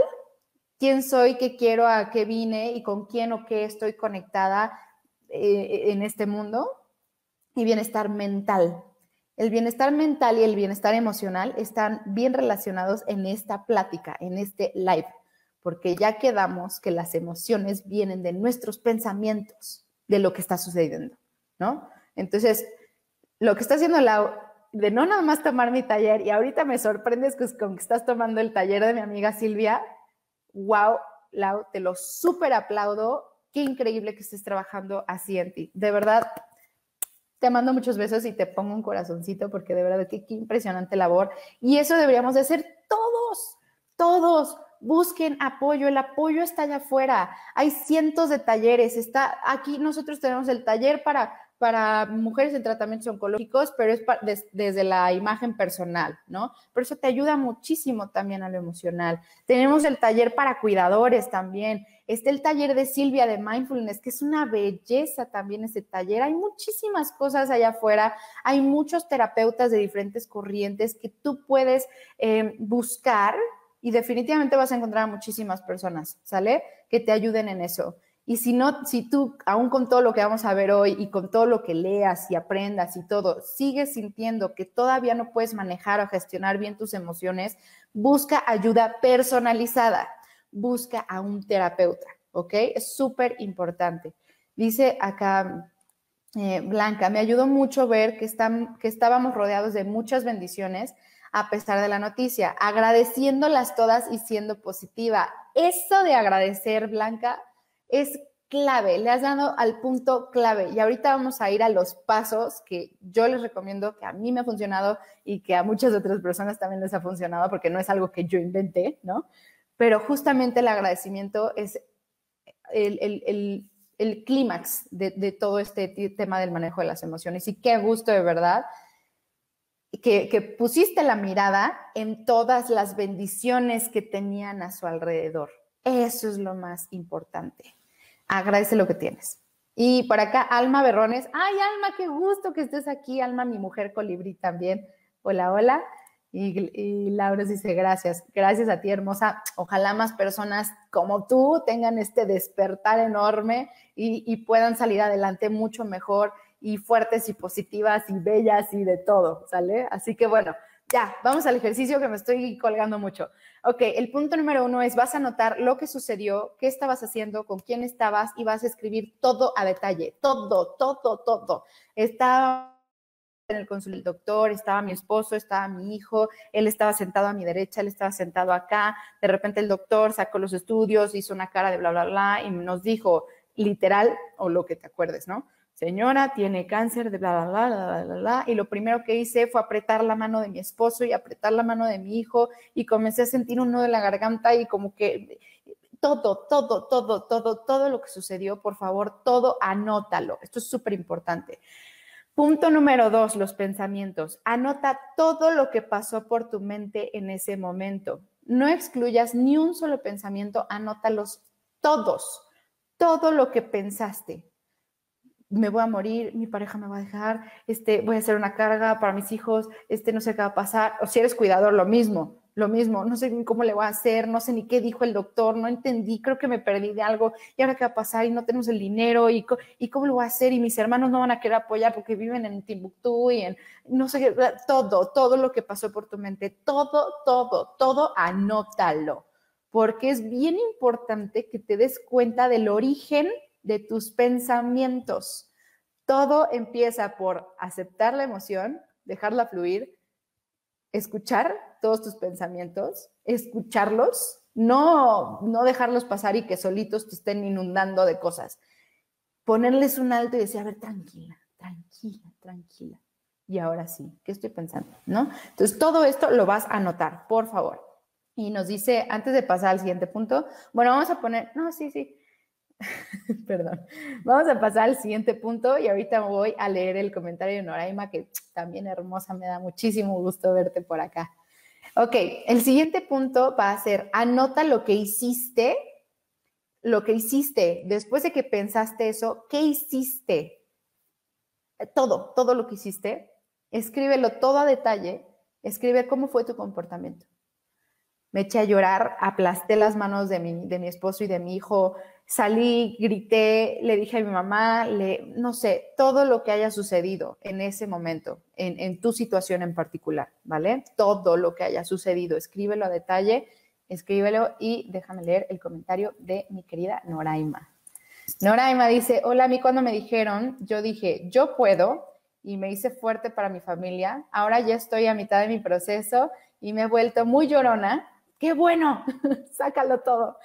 quién soy, qué quiero, a qué vine y con quién o qué estoy conectada eh, en este mundo y bienestar mental. El bienestar mental y el bienestar emocional están bien relacionados en esta plática, en este live, porque ya quedamos que las emociones vienen de nuestros pensamientos, de lo que está sucediendo, ¿no? Entonces, lo que está haciendo la de no nada más tomar mi taller, y ahorita me sorprendes con que estás tomando el taller de mi amiga Silvia, wow, Lau, te lo súper aplaudo, qué increíble que estés trabajando así en ti. De verdad, te mando muchos besos y te pongo un corazoncito porque de verdad que qué impresionante labor. Y eso deberíamos de hacer todos, todos. Busquen apoyo, el apoyo está allá afuera. Hay cientos de talleres. Está aquí nosotros tenemos el taller para para mujeres en tratamientos oncológicos, pero es desde la imagen personal, ¿no? Pero eso te ayuda muchísimo también a lo emocional. Tenemos el taller para cuidadores también. Está el taller de Silvia de Mindfulness, que es una belleza también ese taller. Hay muchísimas cosas allá afuera. Hay muchos terapeutas de diferentes corrientes que tú puedes eh, buscar y definitivamente vas a encontrar a muchísimas personas, ¿sale? Que te ayuden en eso. Y si no, si tú, aún con todo lo que vamos a ver hoy y con todo lo que leas y aprendas y todo, sigues sintiendo que todavía no puedes manejar o gestionar bien tus emociones, busca ayuda personalizada, busca a un terapeuta, ¿ok? Es súper importante. Dice acá eh, Blanca, me ayudó mucho ver que, están, que estábamos rodeados de muchas bendiciones a pesar de la noticia, agradeciéndolas todas y siendo positiva. Eso de agradecer, Blanca, es clave, le has dado al punto clave. Y ahorita vamos a ir a los pasos que yo les recomiendo, que a mí me ha funcionado y que a muchas otras personas también les ha funcionado, porque no es algo que yo inventé, ¿no? Pero justamente el agradecimiento es el, clímax de, de, todo este tema del manejo de las emociones. Y qué gusto de verdad que, pusiste la mirada en todas las bendiciones que tenían a su alrededor. Eso es lo más importante agradece lo que tienes. Y por acá, Alma Berrones. Ay, Alma, qué gusto que estés aquí. Alma, mi mujer colibrí también. Hola, hola. Y, Laura dice, gracias, gracias a ti, hermosa. Ojalá más personas como tú tengan este despertar enorme y, y puedan salir adelante mucho mejor y fuertes y positivas y bellas y de todo, ¿sale? Así que bueno, ya, vamos al ejercicio que me estoy colgando mucho. Ok, el punto número uno es vas a anotar lo que sucedió, qué estabas haciendo, con quién estabas y vas a escribir todo a detalle, todo, todo, todo. Estaba en el consultorio doctor, estaba mi esposo, estaba mi hijo, él estaba sentado a mi derecha, él estaba sentado acá, de repente el doctor sacó los estudios, hizo una cara de bla, bla, bla y nos dijo literal o lo que te acuerdes, ¿no? Señora, tiene cáncer de bla, bla, bla, bla, bla, bla, y lo primero que hice fue apretar la mano de mi esposo y apretar la mano de mi hijo y comencé a sentir un nudo en la garganta y como que todo, todo, todo, todo, todo lo que sucedió, por favor, todo anótalo. Esto es súper importante. Punto número dos, los pensamientos. Anota todo lo que pasó por tu mente en ese momento. No excluyas ni un solo pensamiento, anótalos todos, todo lo que pensaste me voy a morir, mi pareja me va a dejar, este, voy a hacer una carga para mis hijos, este, no sé qué va a pasar. O si eres cuidador, lo mismo, lo mismo, no sé cómo le voy a hacer, no sé ni qué dijo el doctor, no entendí, creo que me perdí de algo, y ahora qué va a pasar, y no tenemos el dinero, y, y cómo lo voy a hacer, y mis hermanos no van a querer apoyar porque viven en Timbuktu y en, no sé, todo, todo lo que pasó por tu mente, todo, todo, todo, anótalo, porque es bien importante que te des cuenta del origen de tus pensamientos. Todo empieza por aceptar la emoción, dejarla fluir, escuchar todos tus pensamientos, escucharlos, no, no dejarlos pasar y que solitos te estén inundando de cosas. Ponerles un alto y decir, a ver, tranquila, tranquila, tranquila. Y ahora sí, ¿qué estoy pensando? ¿No? Entonces, todo esto lo vas a anotar, por favor. Y nos dice, antes de pasar al siguiente punto, bueno, vamos a poner, no, sí, sí, Perdón. Vamos a pasar al siguiente punto y ahorita voy a leer el comentario de Noraima, que también hermosa, me da muchísimo gusto verte por acá. Ok, el siguiente punto va a ser, anota lo que hiciste, lo que hiciste, después de que pensaste eso, ¿qué hiciste? Todo, todo lo que hiciste, escríbelo todo a detalle, escribe cómo fue tu comportamiento. Me eché a llorar, aplasté las manos de mi, de mi esposo y de mi hijo, salí, grité, le dije a mi mamá, le, no sé, todo lo que haya sucedido en ese momento, en, tu situación en particular, ¿vale? Todo lo que haya sucedido, escríbelo a detalle, escríbelo y déjame leer el comentario de mi querida Noraima. Noraima dice, hola, a mí cuando me dijeron, yo dije, yo puedo y me hice fuerte para mi familia, ahora ya estoy a mitad de mi proceso y me he vuelto muy llorona qué bueno, sácalo todo.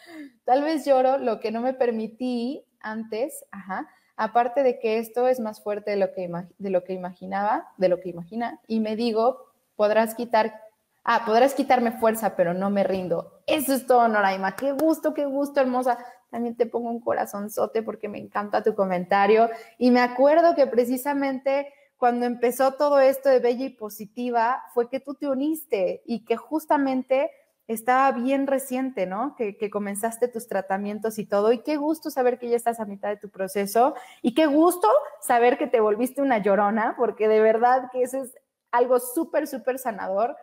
Tal vez lloro lo que no me permití antes, ajá, aparte de que esto es más fuerte de lo que, de lo que imaginaba, de lo que imagina, y me digo, podrás quitar, ah, podrás quitarme fuerza, pero no me rindo. Eso es todo, Noraima. Qué gusto, qué gusto, hermosa. También te pongo un corazonzote porque me encanta tu comentario. Y me acuerdo que precisamente cuando empezó todo esto de Bella y Positiva, fue que tú te uniste y que justamente estaba bien reciente, ¿no? Que, comenzaste tus tratamientos y todo. Y qué gusto saber que ya estás a mitad de tu proceso. Y qué gusto saber que te volviste una llorona, porque de verdad que eso es algo súper, súper sanador.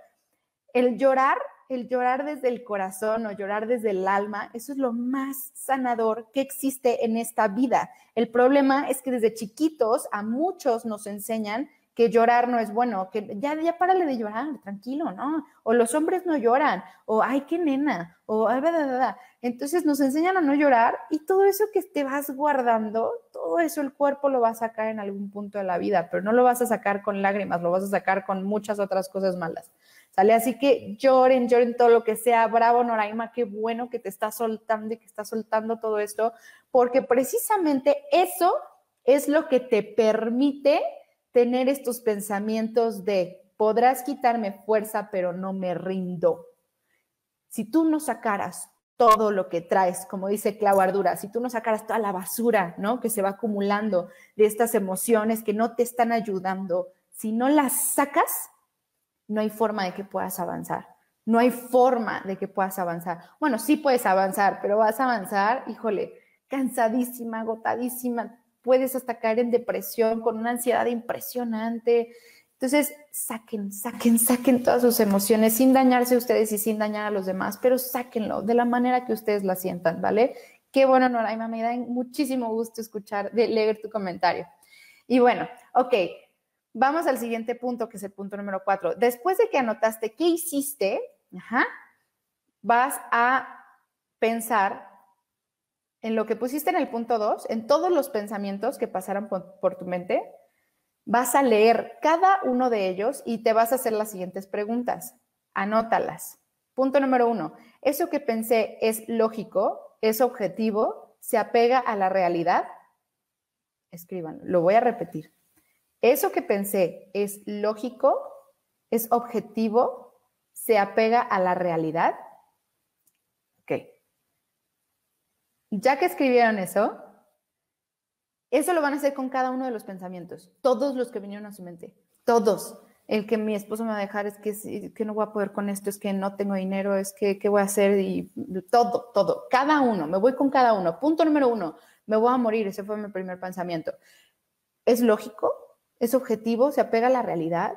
El llorar el llorar desde el corazón o llorar desde el alma, eso es lo más sanador que existe en esta vida. El problema es que desde chiquitos a muchos nos enseñan que llorar no es bueno, que ya, ya párale de llorar, tranquilo, ¿no? O los hombres no lloran, o ay, qué nena, o ay, da, Entonces nos enseñan a no llorar y todo eso que te vas guardando, todo eso el cuerpo lo va a sacar en algún punto de la vida, pero no lo vas a sacar con lágrimas, lo vas a sacar con muchas otras cosas malas. ¿Sale? Así que lloren, lloren todo lo que sea. Bravo, Noraima, qué bueno que te estás soltando y que estás soltando todo esto, porque precisamente eso es lo que te permite tener estos pensamientos de podrás quitarme fuerza, pero no me rindo. Si tú no sacaras todo lo que traes, como dice Clau Ardura, si tú no sacaras toda la basura, ¿no? Que se va acumulando de estas emociones que no te están ayudando, si no las sacas, no hay forma de que puedas avanzar. No hay forma de que puedas avanzar. Bueno, sí puedes avanzar, pero vas a avanzar, híjole, cansadísima, agotadísima, puedes hasta caer en depresión con una ansiedad impresionante. Entonces, saquen, saquen, saquen todas sus emociones sin dañarse ustedes y sin dañar a los demás, pero sáquenlo de la manera que ustedes la sientan, ¿vale? Qué bueno, Noraima, me da muchísimo gusto escuchar, de leer tu comentario. Y bueno, ok, vamos al siguiente punto, que es el punto número cuatro. Después de que anotaste qué hiciste, vas a pensar en lo que pusiste en el punto 2, en todos los pensamientos que pasaron por, tu mente, vas a leer cada uno de ellos y te vas a hacer las siguientes preguntas. Anótalas. Punto número uno, ¿eso que pensé es lógico, es objetivo, se apega a la realidad? Escriban, lo voy a repetir. ¿Eso que pensé es lógico, es objetivo, se apega a la realidad? Ya que escribieron eso, eso lo van a hacer con cada uno de los pensamientos, todos los que vinieron a su mente, todos. El que mi esposo me va a dejar es que, que no voy a poder con esto, es que no tengo dinero, es que qué voy a hacer y todo, todo, cada uno, me voy con cada uno. Punto número uno, me voy a morir, ese fue mi primer pensamiento. ¿Es lógico? ¿Es objetivo? ¿Se apega a la realidad?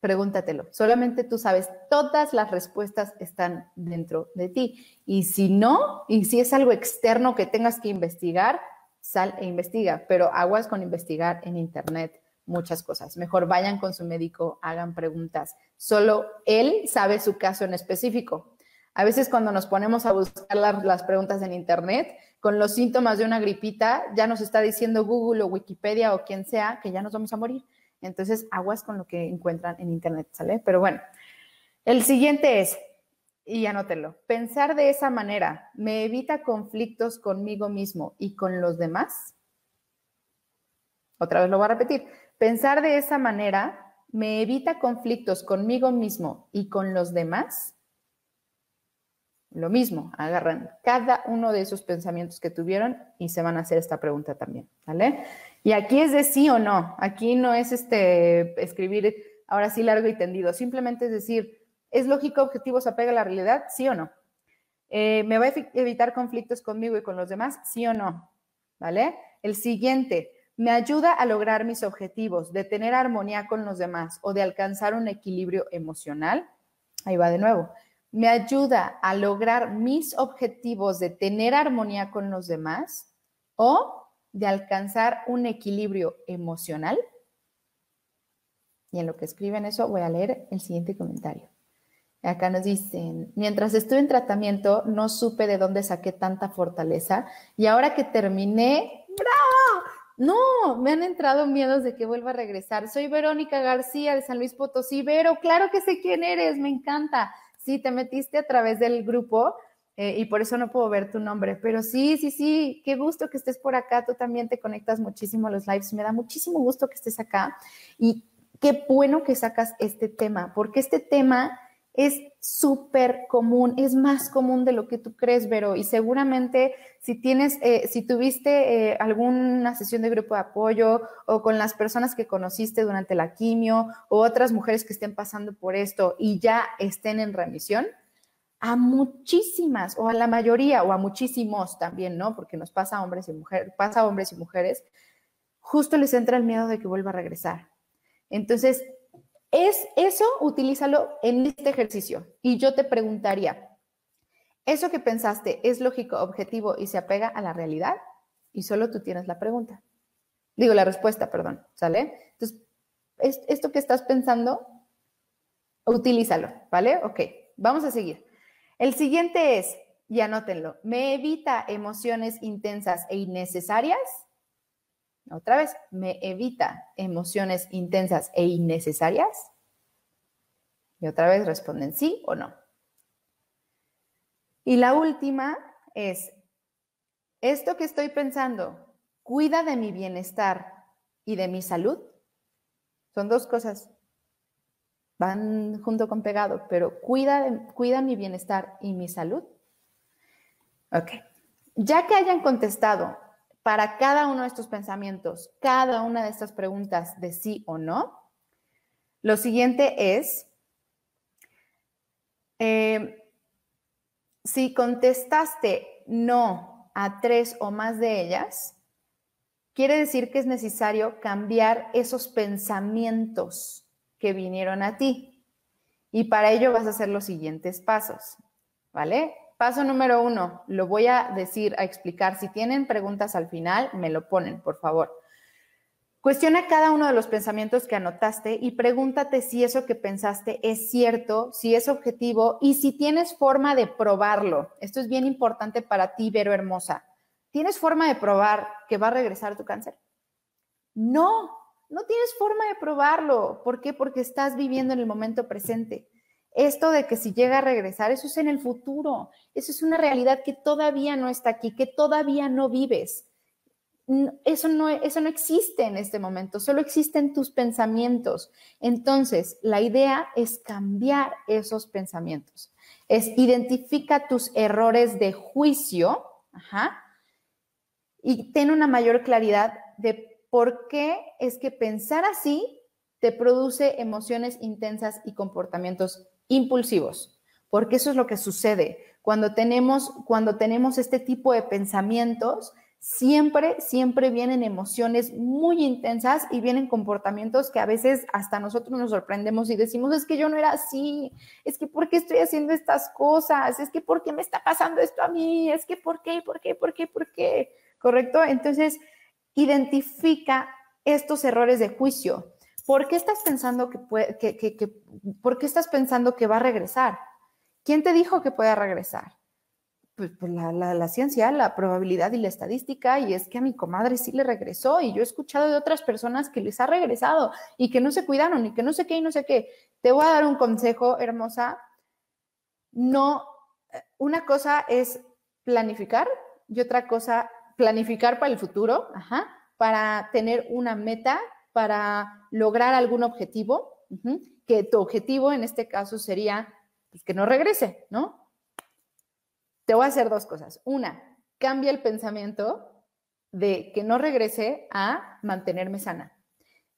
Pregúntatelo. Solamente tú sabes, todas las respuestas están dentro de ti. Y si no, y si es algo externo que tengas que investigar, sal e investiga, pero aguas con investigar en Internet muchas cosas. Mejor vayan con su médico, hagan preguntas. Solo él sabe su caso en específico. A veces cuando nos ponemos a buscar las, preguntas en Internet, con los síntomas de una gripita, ya nos está diciendo Google o Wikipedia o quien sea que ya nos vamos a morir. Entonces, aguas con lo que encuentran en Internet, ¿sale? Pero bueno, el siguiente es, y anótenlo, pensar de esa manera me evita conflictos conmigo mismo y con los demás. Otra vez lo voy a repetir. Pensar de esa manera me evita conflictos conmigo mismo y con los demás. Lo mismo, agarran cada uno de esos pensamientos que tuvieron y se van a hacer esta pregunta también, ¿vale? Y aquí es de sí o no. Aquí no es este escribir ahora sí largo y tendido. Simplemente es decir, ¿es lógico, objetivo, se apega a la realidad? ¿Sí o no? Eh, ¿Me va a evitar conflictos conmigo y con los demás? ¿Sí o no? ¿Vale? El siguiente, ¿me ayuda a lograr mis objetivos de tener armonía con los demás o de alcanzar un equilibrio emocional? Ahí va de nuevo. ¿Me ayuda a lograr mis objetivos de tener armonía con los demás o de alcanzar un equilibrio emocional. Y en lo que escriben eso voy a leer el siguiente comentario. Acá nos dicen, mientras estuve en tratamiento no supe de dónde saqué tanta fortaleza y ahora que terminé, ¡bravo! No, me han entrado miedos de que vuelva a regresar. Soy Verónica García de San Luis Potosí. Vero, claro que sé quién eres, me encanta. Sí, te metiste a través del grupo eh, y por eso no puedo ver tu nombre. Pero sí, sí, sí, qué gusto que estés por acá. Tú también te conectas muchísimo a los lives. Me da muchísimo gusto que estés acá. Y qué bueno que sacas este tema, porque este tema es súper común, es más común de lo que tú crees, Vero, y seguramente si tienes, eh, si tuviste eh, alguna sesión de grupo de apoyo o con las personas que conociste durante la quimio o otras mujeres que estén pasando por esto y ya estén en remisión, a muchísimas o a la mayoría o a muchísimos también, ¿no? Porque nos pasa a hombres y mujeres, pasa a hombres y mujeres, justo les entra el miedo de que vuelva a regresar. Entonces, Es eso, utilízalo en este ejercicio. Y yo te preguntaría, ¿eso que pensaste es lógico, objetivo y se apega a la realidad? Y solo tú tienes la pregunta. Digo, la respuesta, perdón, ¿sale? Entonces, esto que estás pensando, utilízalo, ¿vale? Ok, vamos a seguir. El siguiente es, y anótenlo, ¿me evita emociones intensas e innecesarias? Otra vez, ¿me evita emociones intensas e innecesarias? Y otra vez responden sí o no. Y la última es, ¿esto que estoy pensando cuida de mi bienestar y de mi salud? Son dos cosas. Van junto con pegado, pero cuida, cuida mi bienestar y mi salud. Ok. Ya que hayan contestado para cada uno de estos pensamientos, cada una de estas preguntas de sí o no, lo siguiente es, eh, si contestaste no a tres o más de ellas, quiere decir que es necesario cambiar esos pensamientos que vinieron a ti. Y para ello vas a hacer los siguientes pasos, ¿vale? Paso número uno, lo voy a decir, a explicar. Si tienen preguntas al final, me lo ponen, por favor. Cuestiona cada uno de los pensamientos que anotaste y pregúntate si eso que pensaste es cierto, si es objetivo y si tienes forma de probarlo. Esto es bien importante para ti, Vero Hermosa. ¿Tienes forma de probar que va a regresar tu cáncer? No, no tienes forma de probarlo. ¿Por qué? Porque estás viviendo en el momento presente. Esto de que si llega a regresar, eso es en el futuro. Eso es una realidad que todavía no está aquí, que todavía no vives. Eso no, eso no existe en este momento, solo existen tus pensamientos. Entonces, la idea es cambiar esos pensamientos. Es identifica tus errores de juicio y ten una mayor claridad de por qué es que pensar así te produce emociones intensas y comportamientos impulsivos, porque eso es lo que sucede. Cuando tenemos, cuando tenemos este tipo de pensamientos, siempre, siempre vienen emociones muy intensas y vienen comportamientos que a veces hasta nosotros nos sorprendemos y decimos, es que yo no era así, es que ¿por qué estoy haciendo estas cosas? Es que ¿por qué me está pasando esto a mí? Es que ¿por qué? ¿Por qué? ¿Por qué? ¿Por qué? ¿Correcto? Entonces, identifica estos errores de juicio ¿por qué estás pensando que, ¿por qué estás pensando que va a regresar? ¿Quién te dijo que pueda regresar? Pues, pues la, ciencia, la probabilidad y la estadística, y es que a mi comadre sí le regresó, y yo he escuchado de otras personas que les ha regresado y que no se cuidaron y que no sé qué y no sé qué. Te voy a dar un consejo, hermosa. No, una cosa es planificar y otra cosa, planificar para el futuro, para tener una meta para lograr algún objetivo, que tu objetivo en este caso sería pues, que no regrese, ¿no? Te voy a hacer dos cosas. Una, cambia el pensamiento de que no regrese a mantenerme sana.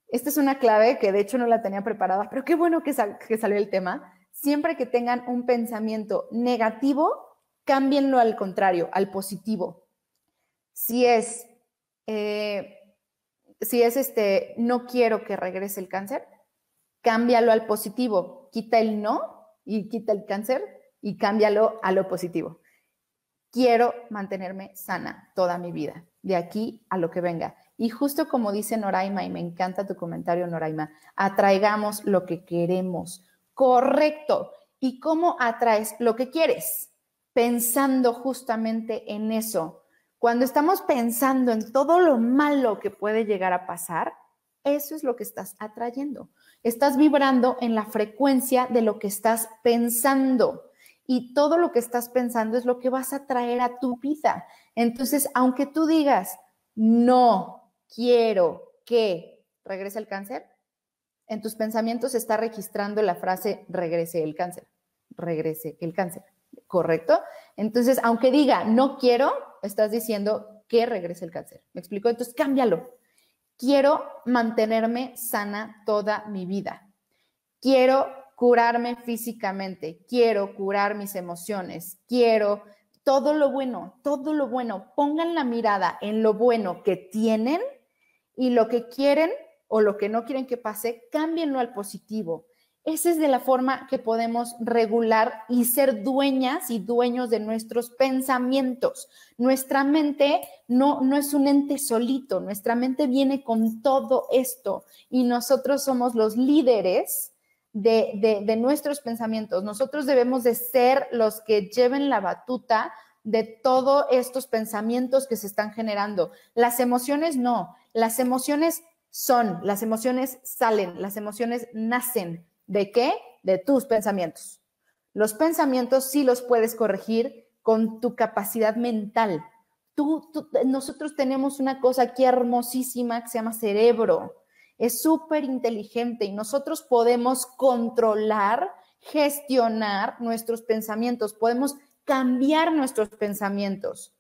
Esta es una clave que de hecho no la tenía preparada, pero qué bueno que, que salió el tema. Siempre que tengan un pensamiento negativo, cámbienlo al contrario, al positivo. Si es, eh, si es este, no quiero que regrese el cáncer, cámbialo al positivo, quita el no y quita el cáncer y cámbialo a lo positivo. Quiero mantenerme sana toda mi vida, de aquí a lo que venga. Y justo como dice Noraima, y me encanta tu comentario, Noraima, atraigamos lo que queremos. Correcto. ¿Y cómo atraes lo que quieres? Pensando justamente en eso, cuando estamos pensando en todo lo malo que puede llegar a pasar, eso es lo que estás atrayendo. Estás vibrando en la frecuencia de lo que estás pensando. Y todo lo que estás pensando es lo que vas a traer a tu vida. Entonces, aunque tú digas, no quiero que regrese el cáncer, en tus pensamientos está registrando la frase regrese el cáncer, regrese el cáncer. ¿correcto? Entonces, aunque diga no quiero, estás diciendo que regrese el cáncer. ¿Me explico? Entonces, cámbialo. Quiero mantenerme sana toda mi vida. Quiero curarme físicamente. Quiero curar mis emociones. Quiero todo lo bueno, todo lo bueno. Pongan la mirada en lo bueno que tienen y lo que quieren o lo que no quieren que pase, cámbienlo al positivo. Esa es de la forma que podemos regular y ser dueñas y dueños de nuestros pensamientos. Nuestra mente no, no es un ente solito, nuestra mente viene con todo esto y nosotros somos los líderes de, de nuestros pensamientos. Nosotros debemos de ser los que lleven la batuta de todos estos pensamientos que se están generando. Las emociones no, las emociones son, las emociones salen, las emociones nacen ¿De qué? De tus pensamientos. Los pensamientos sí los puedes corregir con tu capacidad mental. Tú, nosotros tenemos una cosa aquí hermosísima que se llama cerebro. Es súper inteligente y nosotros podemos controlar, gestionar nuestros pensamientos, podemos cambiar nuestros pensamientos.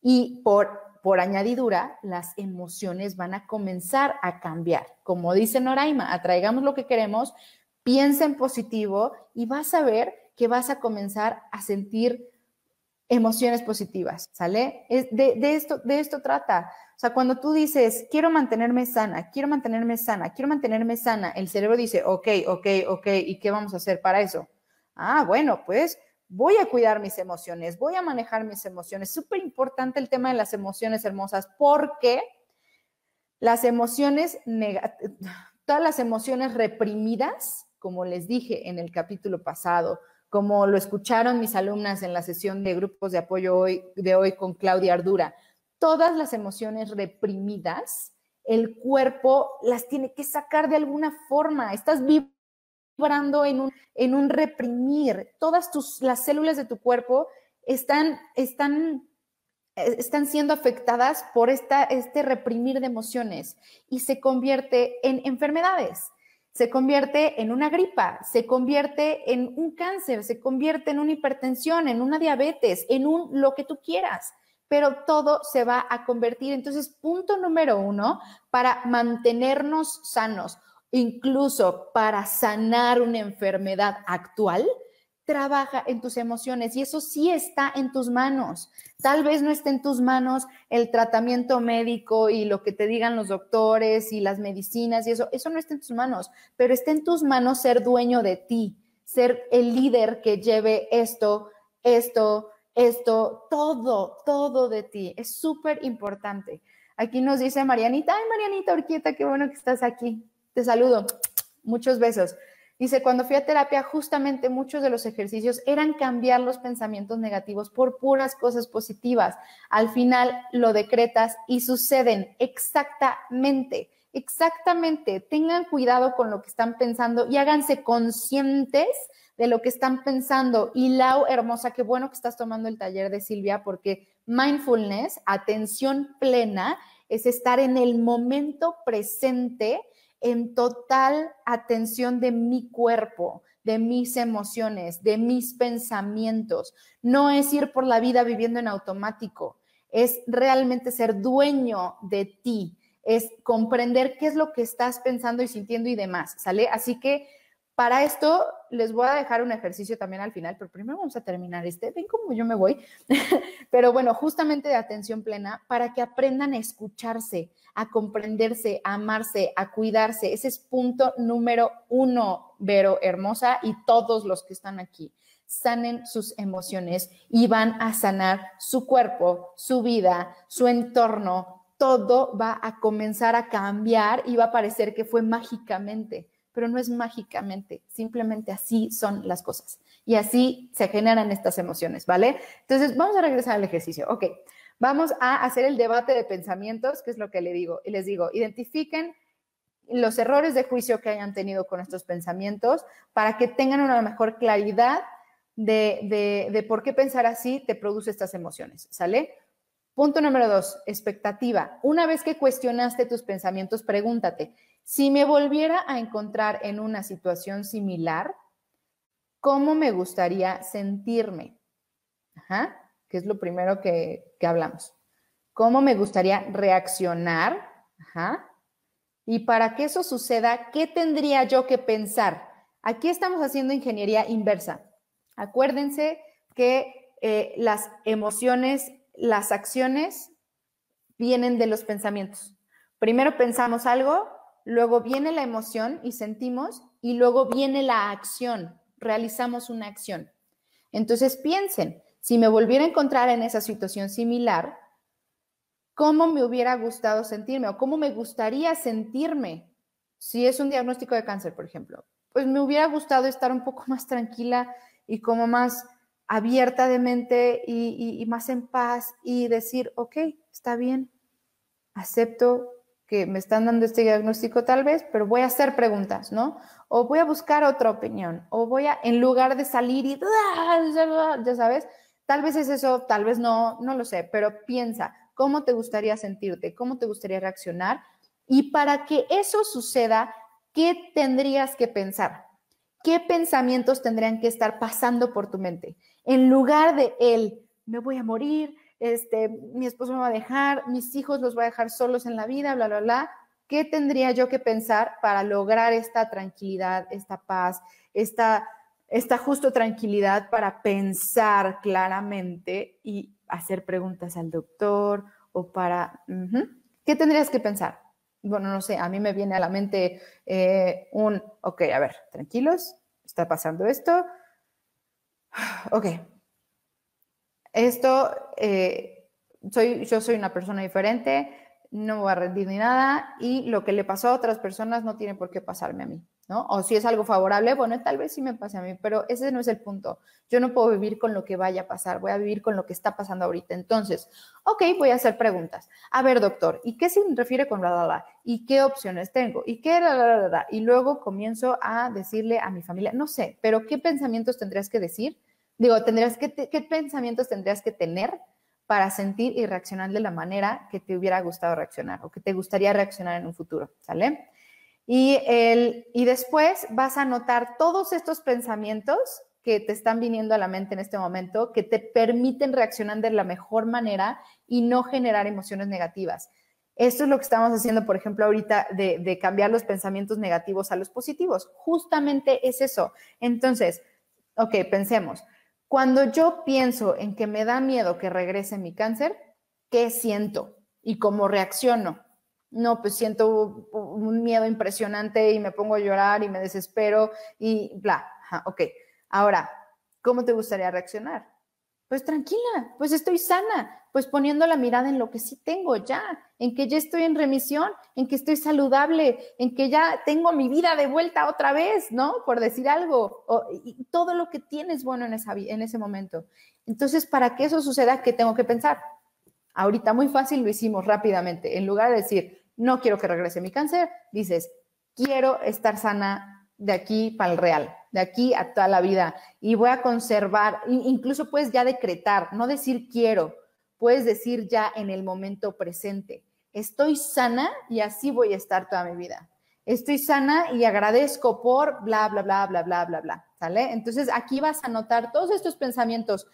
Y por, por añadidura, las emociones van a comenzar a cambiar. Como dice Noraima, atraigamos lo que queremos, piensa en positivo y vas a ver que vas a comenzar a sentir emociones positivas, ¿sale? de, esto, de esto trata. O sea, cuando tú dices, quiero mantenerme sana, quiero mantenerme sana, quiero mantenerme sana, el cerebro dice, ok, ok, ok, ¿y qué vamos a hacer para eso? Ah, bueno, pues voy a cuidar mis emociones, voy a manejar mis emociones. Súper importante el tema de las emociones hermosas porque las emociones todas las emociones reprimidas como les dije en el capítulo pasado, como lo escucharon mis alumnas en la sesión de grupos de apoyo hoy, de hoy con Claudia Ardura, todas las emociones reprimidas, el cuerpo las tiene que sacar de alguna forma. Estás vibrando en un, en un reprimir. Todas tus, las células de tu cuerpo están, están, están siendo afectadas por esta, este reprimir de emociones y se convierte en enfermedades se convierte en una gripa, se convierte en un cáncer, se convierte en una hipertensión, en una diabetes, en un lo que tú quieras, pero todo se va a convertir. Entonces, punto número uno, para mantenernos sanos, incluso para sanar una enfermedad actual, trabaja en tus emociones y eso sí está en tus manos. Tal vez no esté en tus manos el tratamiento médico y lo que te digan los doctores y las medicinas y eso, eso no está en tus manos, pero está en tus manos ser dueño de ti, ser el líder que lleve esto, esto, esto, todo, todo de ti. Es súper importante. Aquí nos dice Marianita, ay Marianita Urquieta, qué bueno que estás aquí. Te saludo. Muchos besos. Dice, cuando fui a terapia, justamente muchos de los ejercicios eran cambiar los pensamientos negativos por puras cosas positivas. Al final lo decretas y suceden exactamente, exactamente. Tengan cuidado con lo que están pensando y háganse conscientes de lo que están pensando. Y Lau, hermosa, qué bueno que estás tomando el taller de Silvia, porque mindfulness, atención plena, es estar en el momento presente en total atención de mi cuerpo, de mis emociones, de mis pensamientos. No es ir por la vida viviendo en automático, es realmente ser dueño de ti, es comprender qué es lo que estás pensando y sintiendo y demás, ¿sale? Así que para esto les voy a dejar un ejercicio también al final, pero primero vamos a terminar este. Ven como yo me voy. pero bueno, justamente de atención plena para que aprendan a escucharse, a comprenderse, a amarse, a cuidarse. Ese es punto número uno, Vero hermosa, y todos los que están aquí. Sanen sus emociones y van a sanar su cuerpo, su vida, su entorno. Todo va a comenzar a cambiar y va a parecer que fue mágicamente pero no es mágicamente, simplemente así son las cosas y así se generan estas emociones, ¿vale? Entonces, vamos a regresar al ejercicio. Ok, vamos a hacer el debate de pensamientos, que es lo que le digo, y les digo, identifiquen los errores de juicio que hayan tenido con estos pensamientos para que tengan una mejor claridad de, de, de por qué pensar así te produce estas emociones, ¿sale? Punto número dos, expectativa. Una vez que cuestionaste tus pensamientos, pregúntate, si me volviera a encontrar en una situación similar, ¿cómo me gustaría sentirme? Ajá, que es lo primero que, que hablamos. ¿Cómo me gustaría reaccionar? Y para que eso suceda, ¿qué tendría yo que pensar? Aquí estamos haciendo ingeniería inversa. Acuérdense que eh, las emociones, las acciones vienen de los pensamientos. Primero pensamos algo, luego viene la emoción y sentimos, y luego viene la acción, realizamos una acción. Entonces piensen, si me volviera a encontrar en esa situación similar, ¿cómo me hubiera gustado sentirme o cómo me gustaría sentirme si es un diagnóstico de cáncer, por ejemplo? Pues me hubiera gustado estar un poco más tranquila y como más abierta de mente y, más en paz y decir, ok, está bien, acepto que me están dando este diagnóstico tal vez, pero voy a hacer preguntas, ¿no? O voy a buscar otra opinión, o voy a, en lugar de salir y, ya sabes, tal vez es eso, tal vez no, no lo sé, pero piensa, ¿cómo te gustaría sentirte? ¿Cómo te gustaría reaccionar? Y para que eso suceda, ¿qué tendrías que pensar? ¿Qué pensamientos tendrían que estar pasando por tu mente? En lugar de él, me voy a morir, este, mi esposo me va a dejar, mis hijos los voy a dejar solos en la vida, bla, bla, bla. ¿Qué tendría yo que pensar para lograr esta tranquilidad, esta paz, esta, esta justo tranquilidad para pensar claramente y hacer preguntas al doctor o para... ¿Qué tendrías que pensar? Bueno, no sé, a mí me viene a la mente eh, un, ok, a ver, tranquilos, está pasando esto, Ok. Esto, eh, soy, yo soy una persona diferente, no voy a rendir ni nada y lo que le pasó a otras personas no tiene por qué pasarme a mí, ¿no? O si es algo favorable, bueno, tal vez sí me pase a mí, pero ese no es el punto. Yo no puedo vivir con lo que vaya a pasar, voy a vivir con lo que está pasando ahorita. Entonces, ok, voy a hacer preguntas. A ver, doctor, ¿y qué se refiere con la, la, ¿Y qué opciones tengo? ¿Y qué? La, la, la, Y luego comienzo a decirle a mi familia, no sé, pero ¿qué pensamientos tendrías que decir? Digo, tendrías que, ¿qué pensamientos tendrías que tener para sentir y reaccionar de la manera que te hubiera gustado reaccionar o que te gustaría reaccionar en un futuro? ¿Sale? Y, el, y después vas a notar todos estos pensamientos que te están viniendo a la mente en este momento, que te permiten reaccionar de la mejor manera y no generar emociones negativas. Esto es lo que estamos haciendo, por ejemplo, ahorita de, de, cambiar los pensamientos negativos a los positivos. Justamente es eso. Entonces, ok, pensemos, cuando yo pienso en que me da miedo que regrese mi cáncer, ¿qué siento y cómo reacciono? No, pues siento un miedo impresionante y me pongo a llorar y me desespero y bla. ok. Ahora, ¿cómo te gustaría reaccionar? Pues tranquila, pues estoy sana, pues poniendo la mirada en lo que sí tengo ya, en que ya estoy en remisión, en que estoy saludable, en que ya tengo mi vida de vuelta otra vez, ¿no? Por decir algo, y todo lo que tienes bueno en, esa, en ese momento. Entonces, para que eso suceda, ¿qué tengo que pensar? Ahorita muy fácil lo hicimos rápidamente. En lugar de decir, no quiero que regrese mi cáncer, dices, quiero estar sana de aquí para el real de aquí a toda la vida y voy a conservar, incluso puedes ya decretar, no decir quiero, puedes decir ya en el momento presente, estoy sana y así voy a estar toda mi vida. Estoy sana y agradezco por bla, bla, bla, bla, bla, bla, bla, ¿sale? Entonces aquí vas a notar todos estos pensamientos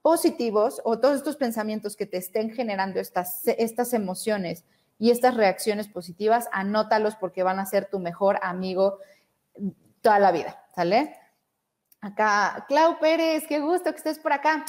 positivos o todos estos pensamientos que te estén generando estas, estas emociones y estas reacciones positivas, anótalos porque van a ser tu mejor amigo toda la vida. ¿sale? Acá, Clau Pérez, qué gusto que estés por acá.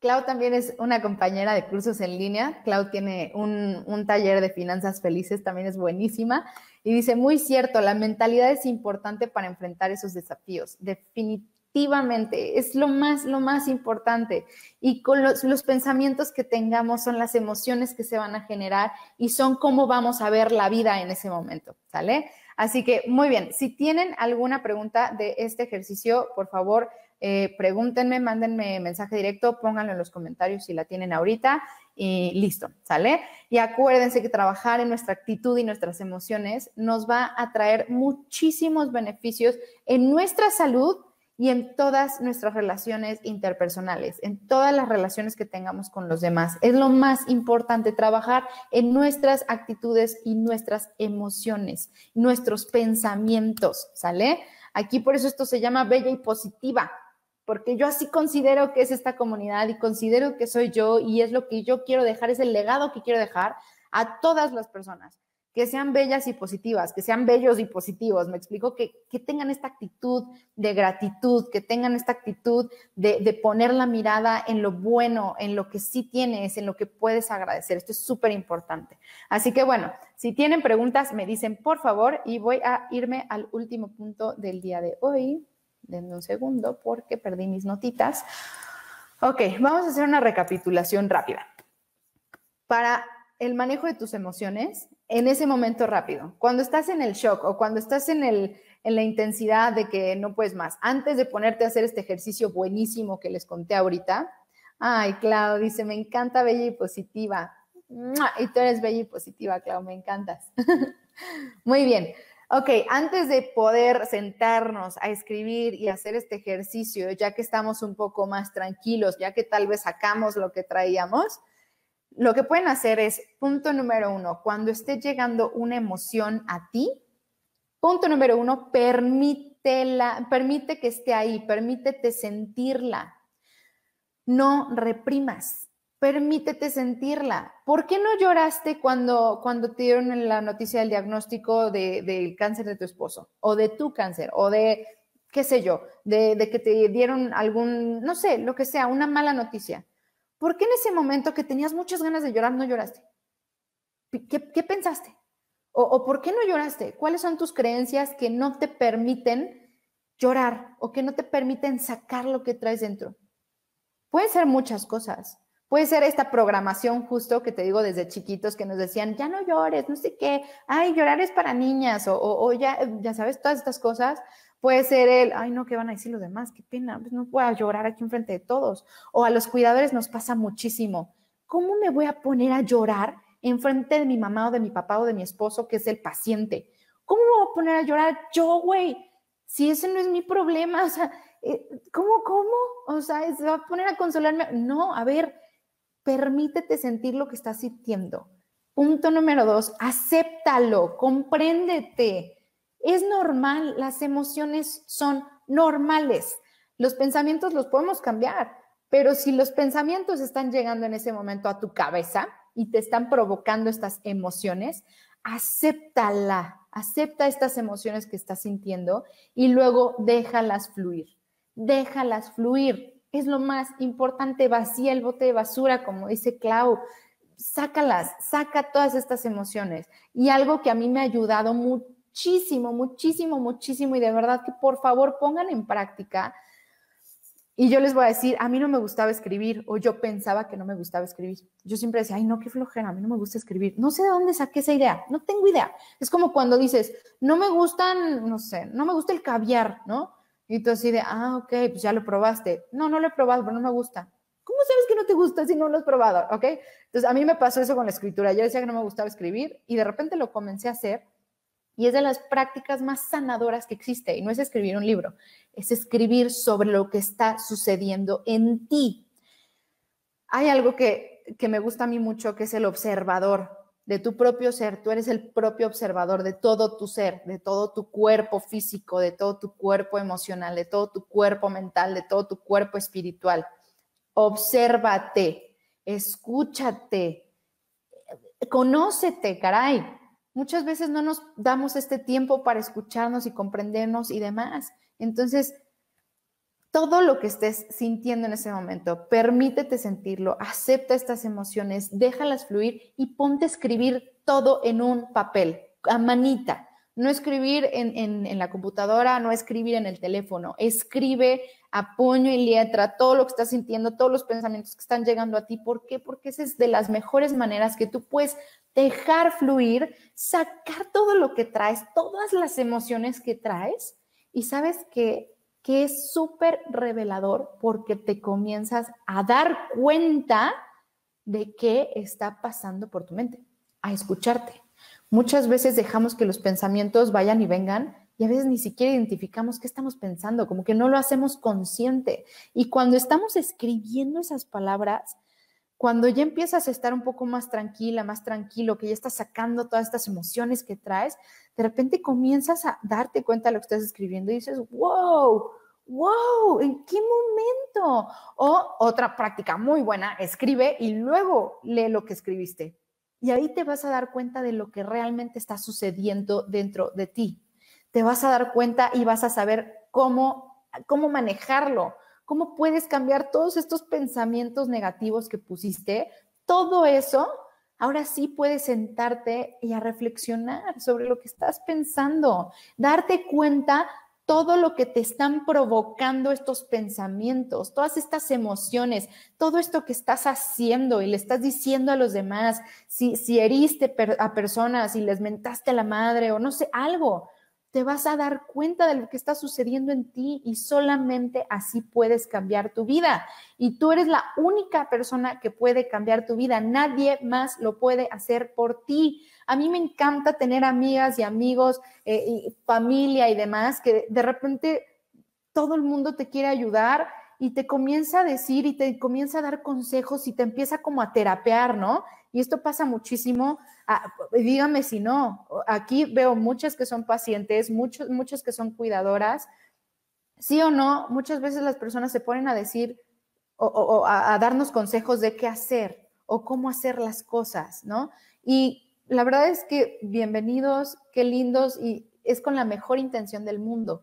Clau también es una compañera de cursos en línea. Clau tiene un, un, taller de finanzas felices, también es buenísima. Y dice, muy cierto, la mentalidad es importante para enfrentar esos desafíos. Definitivamente, es lo más, lo más importante. Y con los, los pensamientos que tengamos son las emociones que se van a generar y son cómo vamos a ver la vida en ese momento, ¿sale? Así que muy bien, si tienen alguna pregunta de este ejercicio, por favor, eh, pregúntenme, mándenme mensaje directo, pónganlo en los comentarios si la tienen ahorita y listo, ¿sale? Y acuérdense que trabajar en nuestra actitud y nuestras emociones nos va a traer muchísimos beneficios en nuestra salud y en todas nuestras relaciones interpersonales, en todas las relaciones que tengamos con los demás. Es lo más importante, trabajar en nuestras actitudes y nuestras emociones, nuestros pensamientos, ¿sale? Aquí por eso esto se llama bella y positiva, porque yo así considero que es esta comunidad y considero que soy yo y es lo que yo quiero dejar, es el legado que quiero dejar a todas las personas. Que sean bellas y positivas, que sean bellos y positivos. Me explico que, tengan esta actitud de gratitud, que tengan esta actitud de, de, poner la mirada en lo bueno, en lo que sí tienes, en lo que puedes agradecer. Esto es súper importante. Así que bueno, si tienen preguntas, me dicen por favor y voy a irme al último punto del día de hoy. Denme un segundo porque perdí mis notitas. Ok, vamos a hacer una recapitulación rápida. Para el manejo de tus emociones en ese momento rápido. Cuando estás en el shock o cuando estás en, el, en la intensidad de que no puedes más, antes de ponerte a hacer este ejercicio buenísimo que les conté ahorita, ay, Clau, dice, me encanta bella y positiva. Y tú eres bella y positiva, Clau, me encantas. Muy bien. Ok, antes de poder sentarnos a escribir y hacer este ejercicio, ya que estamos un poco más tranquilos, ya que tal vez sacamos lo que traíamos, lo que pueden hacer es, punto número uno, cuando esté llegando una emoción a ti, punto número uno, permítela, permite que esté ahí, permítete sentirla. No reprimas, permítete sentirla. ¿Por qué no lloraste cuando, cuando te dieron la noticia del diagnóstico del cáncer de tu esposo o de tu cáncer o de, qué sé yo, de, de que te dieron algún, no sé, lo que sea, una mala noticia? ¿Por qué en ese momento que tenías muchas ganas de llorar no lloraste? ¿Qué, pensaste? O, por qué no lloraste? ¿Cuáles son tus creencias que no te permiten llorar o que no te permiten sacar lo que traes dentro? Puede ser muchas cosas. Puede ser esta programación justo que te digo desde chiquitos que nos decían, ya no llores, no sé qué, ay, llorar es para niñas o, o ya, ya sabes, todas estas cosas Puede ser el, ay, no, ¿qué van a decir los demás? Qué pena, pues no puedo llorar aquí enfrente de todos. O a los cuidadores nos pasa muchísimo. ¿Cómo me voy a poner a llorar enfrente de mi mamá o de mi papá o de mi esposo, que es el paciente? ¿Cómo me voy a poner a llorar yo, güey? Si ese no es mi problema, o sea, eh, ¿cómo, cómo? O sea, ¿se va a poner a consolarme? No, a ver, permítete sentir lo que estás sintiendo. Punto número dos, acéptalo, compréndete. Es normal, las emociones son normales. Los pensamientos los podemos cambiar, pero si los pensamientos están llegando en ese momento a tu cabeza y te están provocando estas emociones, acéptala, acepta estas emociones que estás sintiendo y luego déjalas fluir. Déjalas fluir. Es lo más importante, vacía el bote de basura, como dice Clau. Sácalas, saca todas estas emociones. Y algo que a mí me ha ayudado mucho muchísimo, muchísimo, muchísimo y de verdad que por favor pongan en práctica. Y yo les voy a decir, a mí no me gustaba escribir o yo pensaba que no me gustaba escribir. Yo siempre decía, ay, no, qué flojera, a mí no me gusta escribir. No sé de dónde saqué esa idea, no tengo idea. Es como cuando dices, no me gustan, no sé, no me gusta el caviar, ¿no? Y tú así de, ah, ok, pues ya lo probaste. No, no lo he probado, pero no me gusta. ¿Cómo sabes que no te gusta si no lo has probado? ¿Ok? Entonces, a mí me pasó eso con la escritura. Yo decía que no me gustaba escribir y de repente lo comencé a hacer y es de las prácticas más sanadoras que existe. Y no es escribir un libro, es escribir sobre lo que está sucediendo en ti. Hay algo que, que me gusta a mí mucho, que es el observador de tu propio ser. Tú eres el propio observador de todo tu ser, de todo tu cuerpo físico, de todo tu cuerpo emocional, de todo tu cuerpo mental, de todo tu cuerpo espiritual. Obsérvate, escúchate, conócete, caray Muchas veces no nos damos este tiempo para escucharnos y comprendernos y demás. Entonces, todo lo que estés sintiendo en ese momento, permítete sentirlo, acepta estas emociones, déjalas fluir y ponte a escribir todo en un papel, a manita. No escribir en, en, la computadora, no escribir en el teléfono. Escribe a puño y letra todo lo que estás sintiendo, todos los pensamientos que están llegando a ti. ¿Por qué? Porque esa es de las mejores maneras que tú puedes dejar fluir, sacar todo lo que traes, todas las emociones que traes. Y sabes que, que es súper revelador porque te comienzas a dar cuenta de qué está pasando por tu mente, a escucharte. Muchas veces dejamos que los pensamientos vayan y vengan y a veces ni siquiera identificamos qué estamos pensando, como que no lo hacemos consciente. Y cuando estamos escribiendo esas palabras, cuando ya empiezas a estar un poco más tranquila, más tranquilo, que ya estás sacando todas estas emociones que traes, de repente comienzas a darte cuenta de lo que estás escribiendo y dices, wow, wow, ¿en qué momento? O otra práctica muy buena, escribe y luego lee lo que escribiste. Y ahí te vas a dar cuenta de lo que realmente está sucediendo dentro de ti. Te vas a dar cuenta y vas a saber cómo, cómo manejarlo, cómo puedes cambiar todos estos pensamientos negativos que pusiste. Todo eso, ahora sí puedes sentarte y a reflexionar sobre lo que estás pensando, darte cuenta todo lo que te están provocando estos pensamientos, todas estas emociones, todo esto que estás haciendo y le estás diciendo a los demás, si, si heriste a personas y les mentaste a la madre o no sé, algo, te vas a dar cuenta de lo que está sucediendo en ti y solamente así puedes cambiar tu vida. Y tú eres la única persona que puede cambiar tu vida. Nadie más lo puede hacer por ti. A mí me encanta tener amigas y amigos, eh, y familia y demás, que de repente todo el mundo te quiere ayudar y te comienza a decir y te comienza a dar consejos y te empieza como a terapear, ¿no? Y esto pasa muchísimo. Ah, dígame si no, aquí veo muchas que son pacientes, muchos, muchas que son cuidadoras. Sí o no, muchas veces las personas se ponen a decir o, a, a darnos consejos de qué hacer o cómo hacer las cosas, ¿no? Y la verdad es que bienvenidos, qué lindos y es con la mejor intención del mundo.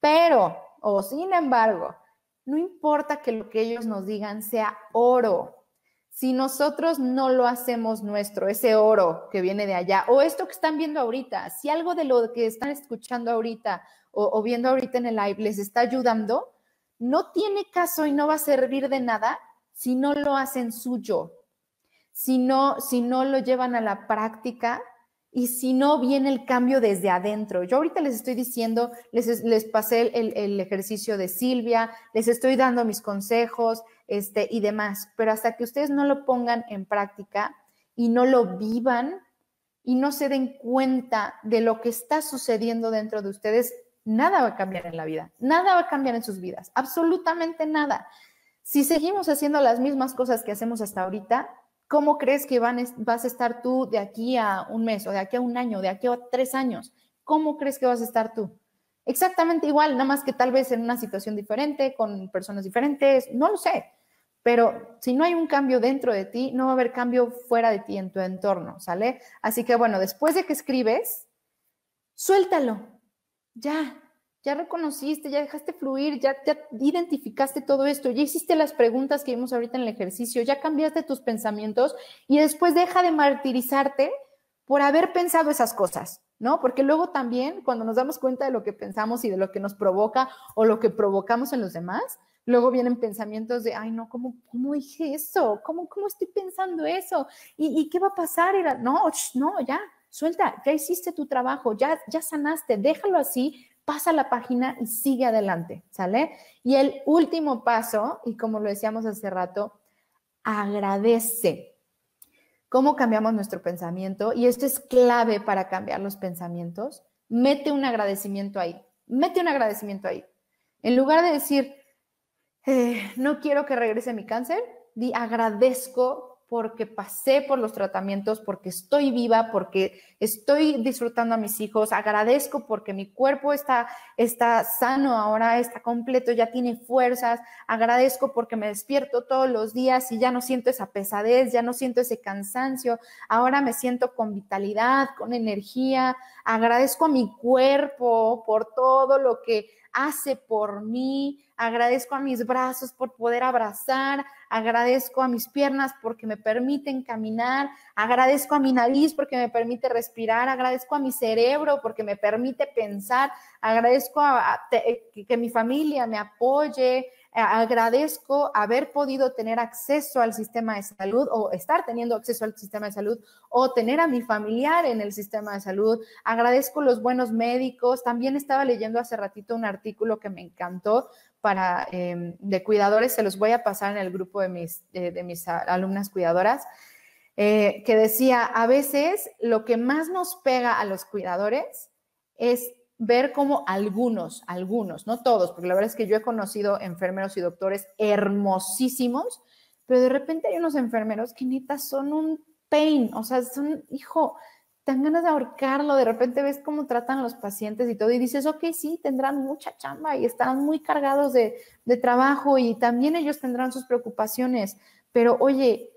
Pero, o sin embargo, no importa que lo que ellos nos digan sea oro. Si nosotros no lo hacemos nuestro, ese oro que viene de allá, o esto que están viendo ahorita, si algo de lo que están escuchando ahorita o, viendo ahorita en el live les está ayudando, no tiene caso y no va a servir de nada si no lo hacen suyo, si no, si no lo llevan a la práctica y si no viene el cambio desde adentro. Yo ahorita les estoy diciendo, les, les pasé el, ejercicio de Silvia, les estoy dando mis consejos este, y demás, pero hasta que ustedes no lo pongan en práctica y no lo vivan y no se den cuenta de lo que está sucediendo dentro de ustedes, nada va a cambiar en la vida, nada va a cambiar en sus vidas, absolutamente nada. Si seguimos haciendo las mismas cosas que hacemos hasta ahorita, ¿Cómo crees que vas a estar tú de aquí a un mes o de aquí a un año, de aquí a tres años? ¿Cómo crees que vas a estar tú? Exactamente igual, nada más que tal vez en una situación diferente, con personas diferentes, no lo sé. Pero si no hay un cambio dentro de ti, no va a haber cambio fuera de ti, en tu entorno, ¿sale? Así que bueno, después de que escribes, suéltalo. Ya, ya reconociste, ya dejaste fluir, ya, ya identificaste todo esto, ya hiciste las preguntas que vimos ahorita en el ejercicio, ya cambiaste tus pensamientos y después deja de martirizarte por haber pensado esas cosas, ¿no? Porque luego también cuando nos damos cuenta de lo que pensamos y de lo que nos provoca o lo que provocamos en los demás, luego vienen pensamientos de, ay, no, ¿cómo, cómo dije eso? ¿Cómo, ¿Cómo estoy pensando eso? ¿Y, qué va a pasar? Era, no, no, ya, suelta, ya hiciste tu trabajo, ya, ya sanaste, déjalo así pasa la página y sigue adelante, ¿sale? Y el último paso, y como lo decíamos hace rato, agradece. ¿Cómo cambiamos nuestro pensamiento? Y esto es clave para cambiar los pensamientos. Mete un agradecimiento ahí, mete un agradecimiento ahí. En lugar de decir, eh, no quiero que regrese mi cáncer, di agradezco porque pasé por los tratamientos, porque estoy viva, porque estoy disfrutando a mis hijos, agradezco porque mi cuerpo está, está sano ahora, está completo, ya tiene fuerzas, agradezco porque me despierto todos los días y ya no siento esa pesadez, ya no siento ese cansancio, ahora me siento con vitalidad, con energía, agradezco a mi cuerpo por todo lo que hace por mí, agradezco a mis brazos por poder abrazar, agradezco a mis piernas porque me permiten caminar, agradezco a mi nariz porque me permite respirar, agradezco a mi cerebro porque me permite pensar, agradezco a, que mi familia me apoye, agradezco haber podido tener acceso al sistema de salud o estar teniendo acceso al sistema de salud o tener a mi familiar en el sistema de salud. Agradezco los buenos médicos. También estaba leyendo hace ratito un artículo que me encantó para em, de cuidadores, se los voy a pasar en el grupo de mis, de mis alumnas cuidadoras, eh, que decía, a veces lo que más nos pega a los cuidadores es ver cómo algunos, algunos, no todos, porque la verdad es que yo he conocido enfermeros y doctores hermosísimos, pero de repente hay unos enfermeros que neta son un pain, o sea, son, hijo, dan ganas de ahorcarlo, de repente ves cómo tratan los pacientes y todo, y dices, ok, sí, tendrán mucha chamba y estarán muy cargados de, de trabajo y también ellos tendrán sus preocupaciones, pero oye,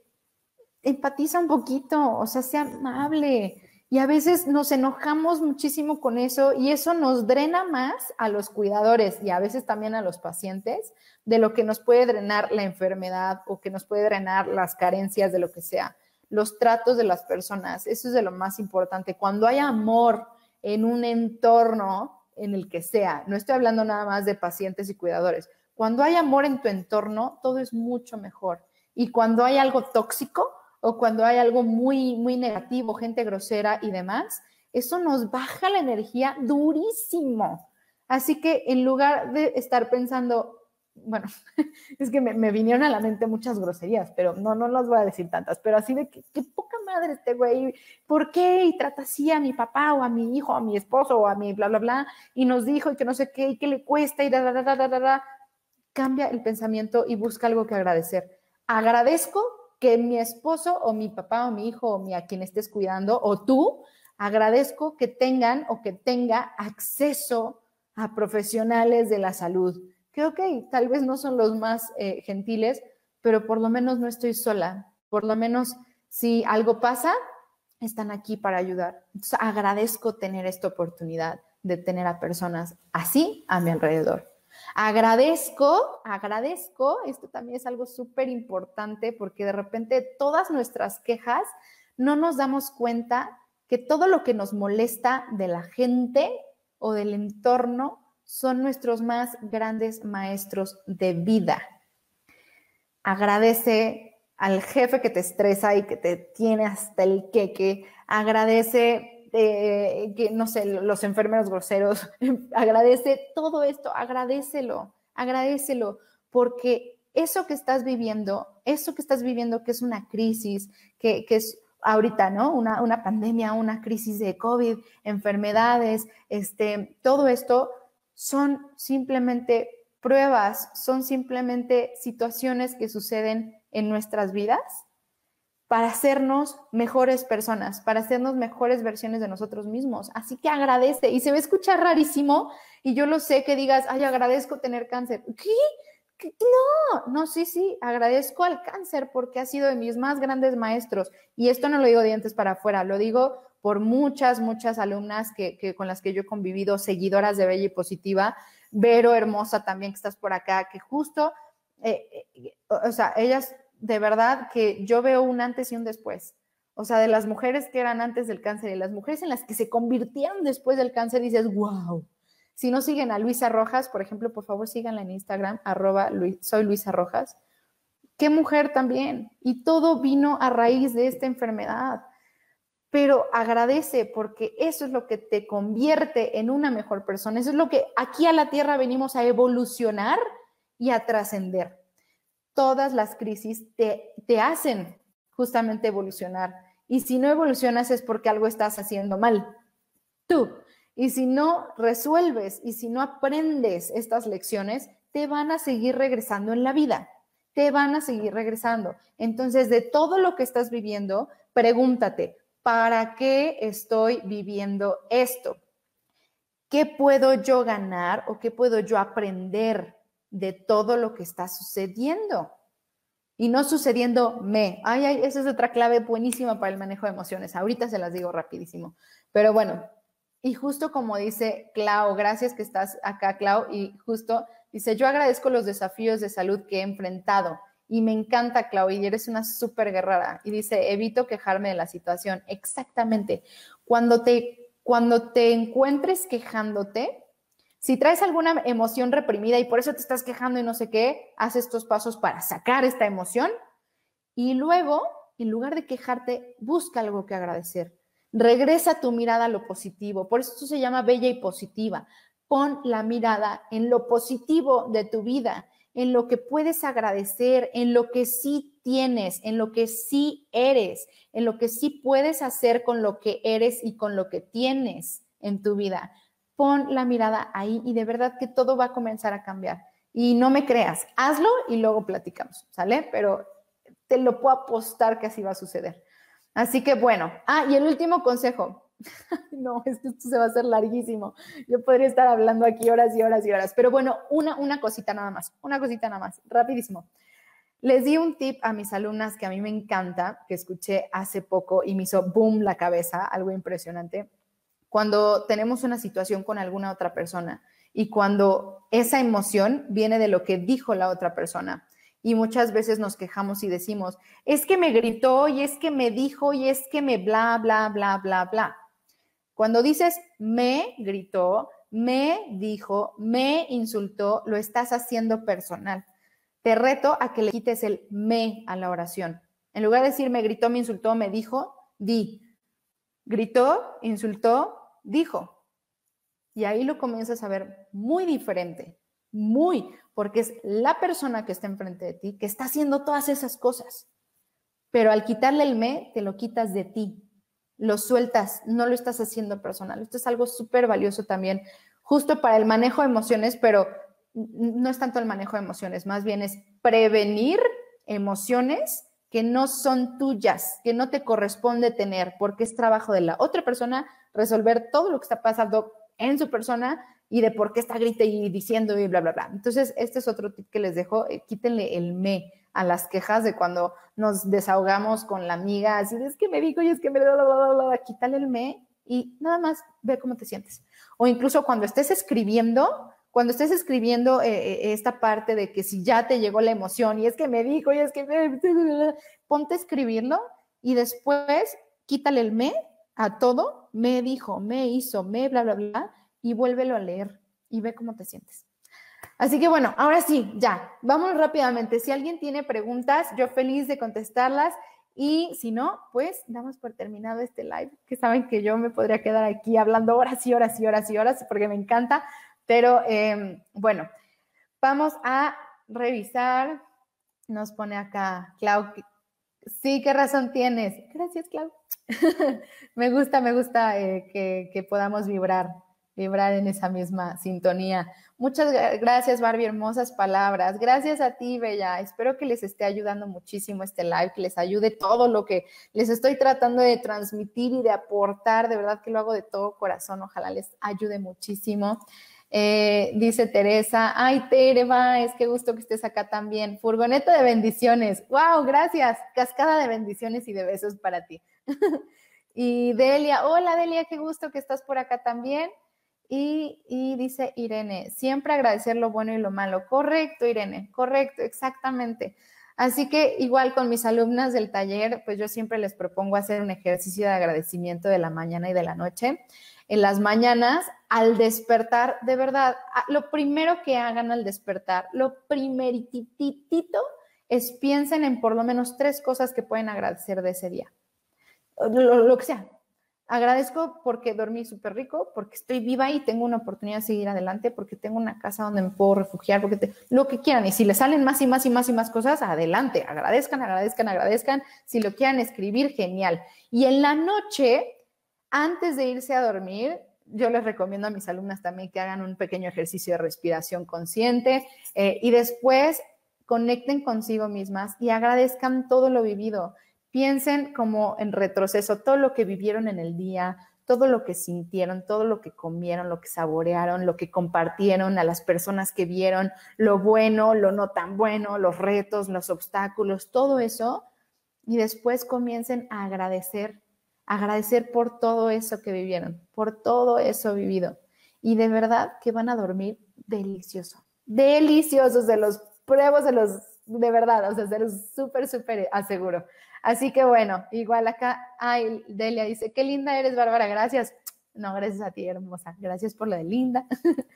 empatiza un poquito, o sea, sea amable. Y a veces nos enojamos muchísimo con eso y eso nos drena más a los cuidadores y a veces también a los pacientes de lo que nos puede drenar la enfermedad o que nos puede drenar las carencias de lo que sea. Los tratos de las personas, eso es de lo más importante. Cuando hay amor en un entorno en el que sea, no estoy hablando nada más de pacientes y cuidadores, cuando hay amor en tu entorno, todo es mucho mejor. Y cuando hay algo tóxico, o cuando hay algo muy, muy negativo, gente grosera y demás, eso nos baja la energía durísimo. Así que en lugar de estar pensando, bueno, es que me, vinieron a la mente muchas groserías, pero no, no las voy a decir tantas, pero así de que, qué poca madre este güey, ¿por qué? Y trata así a mi papá o a mi hijo, a mi esposo o a mi bla, bla, bla, y nos dijo y que no sé qué, y que le cuesta y da, da, da, da, da, da. Cambia el pensamiento y busca algo que agradecer. Agradezco que mi esposo o mi papá o mi hijo o mi, a quien estés cuidando o tú, agradezco que tengan o que tenga acceso a profesionales de la salud. Que ok, tal vez no son los más eh, gentiles, pero por lo menos no estoy sola. Por lo menos si algo pasa, están aquí para ayudar. Entonces agradezco tener esta oportunidad de tener a personas así a mi alrededor. Agradezco, agradezco, esto también es algo súper importante porque de repente todas nuestras quejas no nos damos cuenta que todo lo que nos molesta de la gente o del entorno son nuestros más grandes maestros de vida. Agradece al jefe que te estresa y que te tiene hasta el queque. Agradece que, no sé, los enfermeros groseros, agradece todo esto, agradecelo, agradecelo, porque eso que estás viviendo, eso que estás viviendo que es una crisis, que, es ahorita, ¿no? Una, una, pandemia, una crisis de COVID, enfermedades, este, todo esto son simplemente pruebas, son simplemente situaciones que suceden en nuestras vidas para hacernos mejores personas, para hacernos mejores versiones de nosotros mismos. Así que agradece. Y se va a escuchar rarísimo, y yo lo sé que digas, ay, agradezco tener cáncer. ¿Qué? No, no, sí, sí, agradezco al cáncer porque ha sido de mis más grandes maestros. Y esto no lo digo de antes para afuera, lo digo por muchas, muchas alumnas que, con las que yo he convivido, seguidoras de Bella y Positiva, Vero, hermosa también que estás por acá, que justo, eh, eh, o sea, ellas de verdad que yo veo un antes y un después. O sea, de las mujeres que eran antes del cáncer y las mujeres en las que se convirtieron después del cáncer, dices, wow. Si no siguen a Luisa Rojas, por ejemplo, por favor síganla en Instagram, arroba soy Luisa Rojas. Qué mujer también. Y todo vino a raíz de esta enfermedad. Pero agradece porque eso es lo que te convierte en una mejor persona. Eso es lo que aquí a la Tierra venimos a evolucionar y a trascender todas las crisis te, te hacen justamente evolucionar. Y si no evolucionas es porque algo estás haciendo mal. Tú. Y si no resuelves y si no aprendes estas lecciones, te van a seguir regresando en la vida. Te van a seguir regresando. Entonces, de todo lo que estás viviendo, pregúntate, ¿para qué estoy viviendo esto? ¿Qué puedo yo ganar o qué puedo yo aprender de todo lo que está sucediendo y no sucediendo me. Ay, ay, esa es otra clave buenísima para el manejo de emociones. Ahorita se las digo rapidísimo. Pero bueno, y justo como dice Clau, gracias que estás acá, Clau, y justo dice, yo agradezco los desafíos de salud que he enfrentado y me encanta, Clau, y eres una súper guerrera. Y dice, evito quejarme de la situación. Exactamente. Cuando te, cuando te encuentres quejándote, si traes alguna emoción reprimida y por eso te estás quejando y no sé qué, haz estos pasos para sacar esta emoción y luego, en lugar de quejarte, busca algo que agradecer. Regresa tu mirada a lo positivo. Por eso se llama bella y positiva. Pon la mirada en lo positivo de tu vida, en lo que puedes agradecer, en lo que sí tienes, en lo que sí eres, en lo que sí puedes hacer con lo que eres y con lo que tienes en tu vida pon la mirada ahí y de verdad que todo va a comenzar a cambiar. Y no me creas, hazlo y luego platicamos, ¿sale? Pero te lo puedo apostar que así va a suceder. Así que bueno, ah, y el último consejo. no, esto, esto se va a hacer larguísimo. Yo podría estar hablando aquí horas y horas y horas, pero bueno, una, una cosita nada más, una cosita nada más, rapidísimo. Les di un tip a mis alumnas que a mí me encanta, que escuché hace poco y me hizo boom la cabeza, algo impresionante. Cuando tenemos una situación con alguna otra persona y cuando esa emoción viene de lo que dijo la otra persona. Y muchas veces nos quejamos y decimos, es que me gritó y es que me dijo y es que me bla, bla, bla, bla, bla. Cuando dices me gritó, me dijo, me insultó, lo estás haciendo personal. Te reto a que le quites el me a la oración. En lugar de decir me gritó, me insultó, me dijo, di. Gritó, insultó, dijo. Y ahí lo comienzas a ver muy diferente, muy, porque es la persona que está enfrente de ti que está haciendo todas esas cosas. Pero al quitarle el me, te lo quitas de ti, lo sueltas, no lo estás haciendo personal. Esto es algo súper valioso también, justo para el manejo de emociones, pero no es tanto el manejo de emociones, más bien es prevenir emociones que no son tuyas, que no te corresponde tener, porque es trabajo de la otra persona resolver todo lo que está pasando en su persona y de por qué está grita y diciendo y bla, bla, bla. Entonces, este es otro tip que les dejo, eh, quítenle el me a las quejas de cuando nos desahogamos con la amiga, así es que me dijo y es que me... Bla, bla, bla, bla, quítale el me y nada más ve cómo te sientes. O incluso cuando estés escribiendo, cuando estés escribiendo eh, eh, esta parte de que si ya te llegó la emoción y es que me dijo y es que me, ponte a escribirlo y después quítale el me a todo, me dijo, me hizo, me bla, bla, bla, y vuélvelo a leer y ve cómo te sientes. Así que bueno, ahora sí, ya, vamos rápidamente. Si alguien tiene preguntas, yo feliz de contestarlas. Y si no, pues damos por terminado este live, que saben que yo me podría quedar aquí hablando horas y horas y horas y horas, porque me encanta, pero em, bueno, vamos a revisar. Nos pone acá Clau. Sí, qué razón tienes. Gracias, Clau. me gusta, me gusta eh, que, que podamos vibrar, vibrar en esa misma sintonía. Muchas gracias, Barbie, hermosas palabras. Gracias a ti, Bella. Espero que les esté ayudando muchísimo este live, que les ayude todo lo que les estoy tratando de transmitir y de aportar. De verdad que lo hago de todo corazón. Ojalá les ayude muchísimo. Eh, dice Teresa, ay Tere, es qué gusto que estés acá también. Furgoneta de bendiciones. Wow, gracias. Cascada de bendiciones y de besos para ti. y Delia, hola Delia, qué gusto que estás por acá también. Y, y, dice Irene, siempre agradecer lo bueno y lo malo. Correcto, Irene, correcto, exactamente. Así que igual con mis alumnas del taller, pues yo siempre les propongo hacer un ejercicio de agradecimiento de la mañana y de la noche en las mañanas al despertar, de verdad, lo primero que hagan al despertar, lo primerititito es piensen en por lo menos tres cosas que pueden agradecer de ese día. Lo, que sea. Agradezco porque dormí súper rico, porque estoy viva y tengo una oportunidad de seguir adelante, porque tengo una casa donde me puedo refugiar, porque lo que quieran. Y si le salen más y más y más y más cosas, adelante. Agradezcan, agradezcan, agradezcan. Si lo quieran escribir, genial. Y en la noche, antes de irse a dormir, yo les recomiendo a mis alumnas también que hagan un pequeño ejercicio de respiración consciente eh, y después conecten consigo mismas y agradezcan todo lo vivido. Piensen como en retroceso, todo lo que vivieron en el día, todo lo que sintieron, todo lo que comieron, lo que saborearon, lo que compartieron a las personas que vieron, lo bueno, lo no tan bueno, los retos, los obstáculos, todo eso. Y después comiencen a agradecer agradecer por todo eso que vivieron, por todo eso vivido. Y de verdad que van a dormir delicioso, deliciosos, de los pruebos, de los, de verdad, o sea, de los súper, súper aseguro. Así que bueno, igual acá, ay, Delia dice, qué linda eres, Bárbara, gracias. No, gracias a ti, hermosa. Gracias por lo de linda.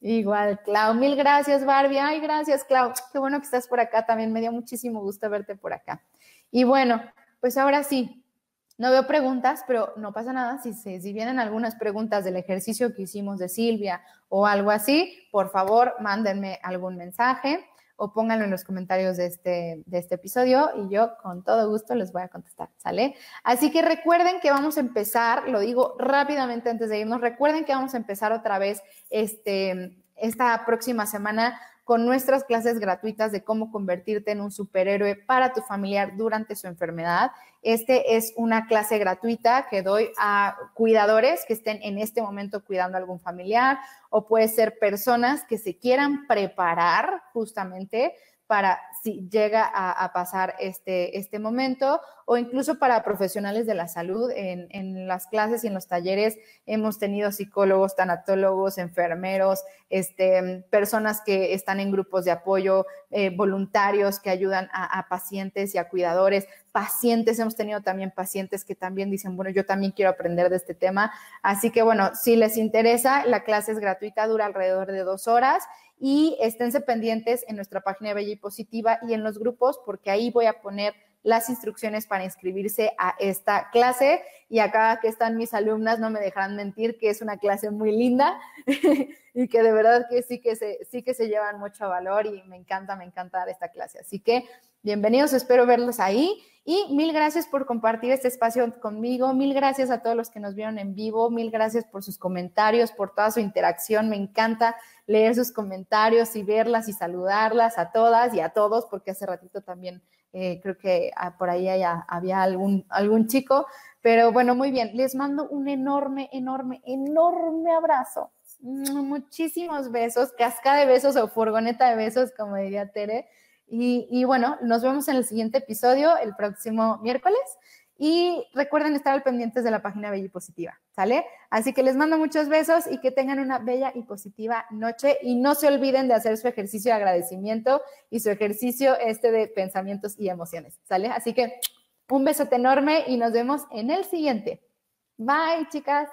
Igual, Clau, mil gracias, Barbie. Ay, gracias, Clau. Qué bueno que estás por acá también. Me dio muchísimo gusto verte por acá. Y bueno, pues ahora sí, no veo preguntas, pero no pasa nada. Si, si vienen algunas preguntas del ejercicio que hicimos de Silvia o algo así, por favor, mándenme algún mensaje o pónganlo en los comentarios de este, de este episodio y yo con todo gusto les voy a contestar, ¿sale? Así que recuerden que vamos a empezar, lo digo rápidamente antes de irnos, recuerden que vamos a empezar otra vez este, esta próxima semana con nuestras clases gratuitas de cómo convertirte en un superhéroe para tu familiar durante su enfermedad. Este es una clase gratuita que doy a cuidadores que estén en este momento cuidando a algún familiar o puede ser personas que se quieran preparar justamente para si llega a, pasar este, este momento o incluso para profesionales de la salud. En, en, las clases y en los talleres hemos tenido psicólogos, tanatólogos, enfermeros, este, personas que están en grupos de apoyo, eh, voluntarios que ayudan a, a pacientes y a cuidadores, pacientes, hemos tenido también pacientes que también dicen, bueno, yo también quiero aprender de este tema. Así que bueno, si les interesa, la clase es gratuita, dura alrededor de dos horas y esténse pendientes en nuestra página Bella y Positiva y en los grupos porque ahí voy a poner las instrucciones para inscribirse a esta clase. Y acá que están mis alumnas no me dejarán mentir que es una clase muy linda y que de verdad que sí que se sí que se llevan mucho valor y me encanta, me encanta dar esta clase. Así que bienvenidos, espero verlos ahí. Y mil gracias por compartir este espacio conmigo, mil gracias a todos los que nos vieron en vivo, mil gracias por sus comentarios, por toda su interacción, me encanta leer sus comentarios y verlas y saludarlas a todas y a todos, porque hace ratito también eh, creo que ah, por ahí había algún, chico. Pero bueno, muy bien, les mando un enorme, enorme, enorme abrazo. Muchísimos besos, cascada de besos o furgoneta de besos, como diría Tere. Y bueno, nos vemos en el siguiente episodio, el próximo miércoles. Y recuerden estar al pendientes de la página Bella y Positiva, ¿sale? Así que les mando muchos besos y que tengan una bella y positiva noche. Y no se olviden de hacer su ejercicio de agradecimiento y su ejercicio este de pensamientos y emociones, ¿sale? Así que un besote enorme y nos vemos en el siguiente. Bye, chicas.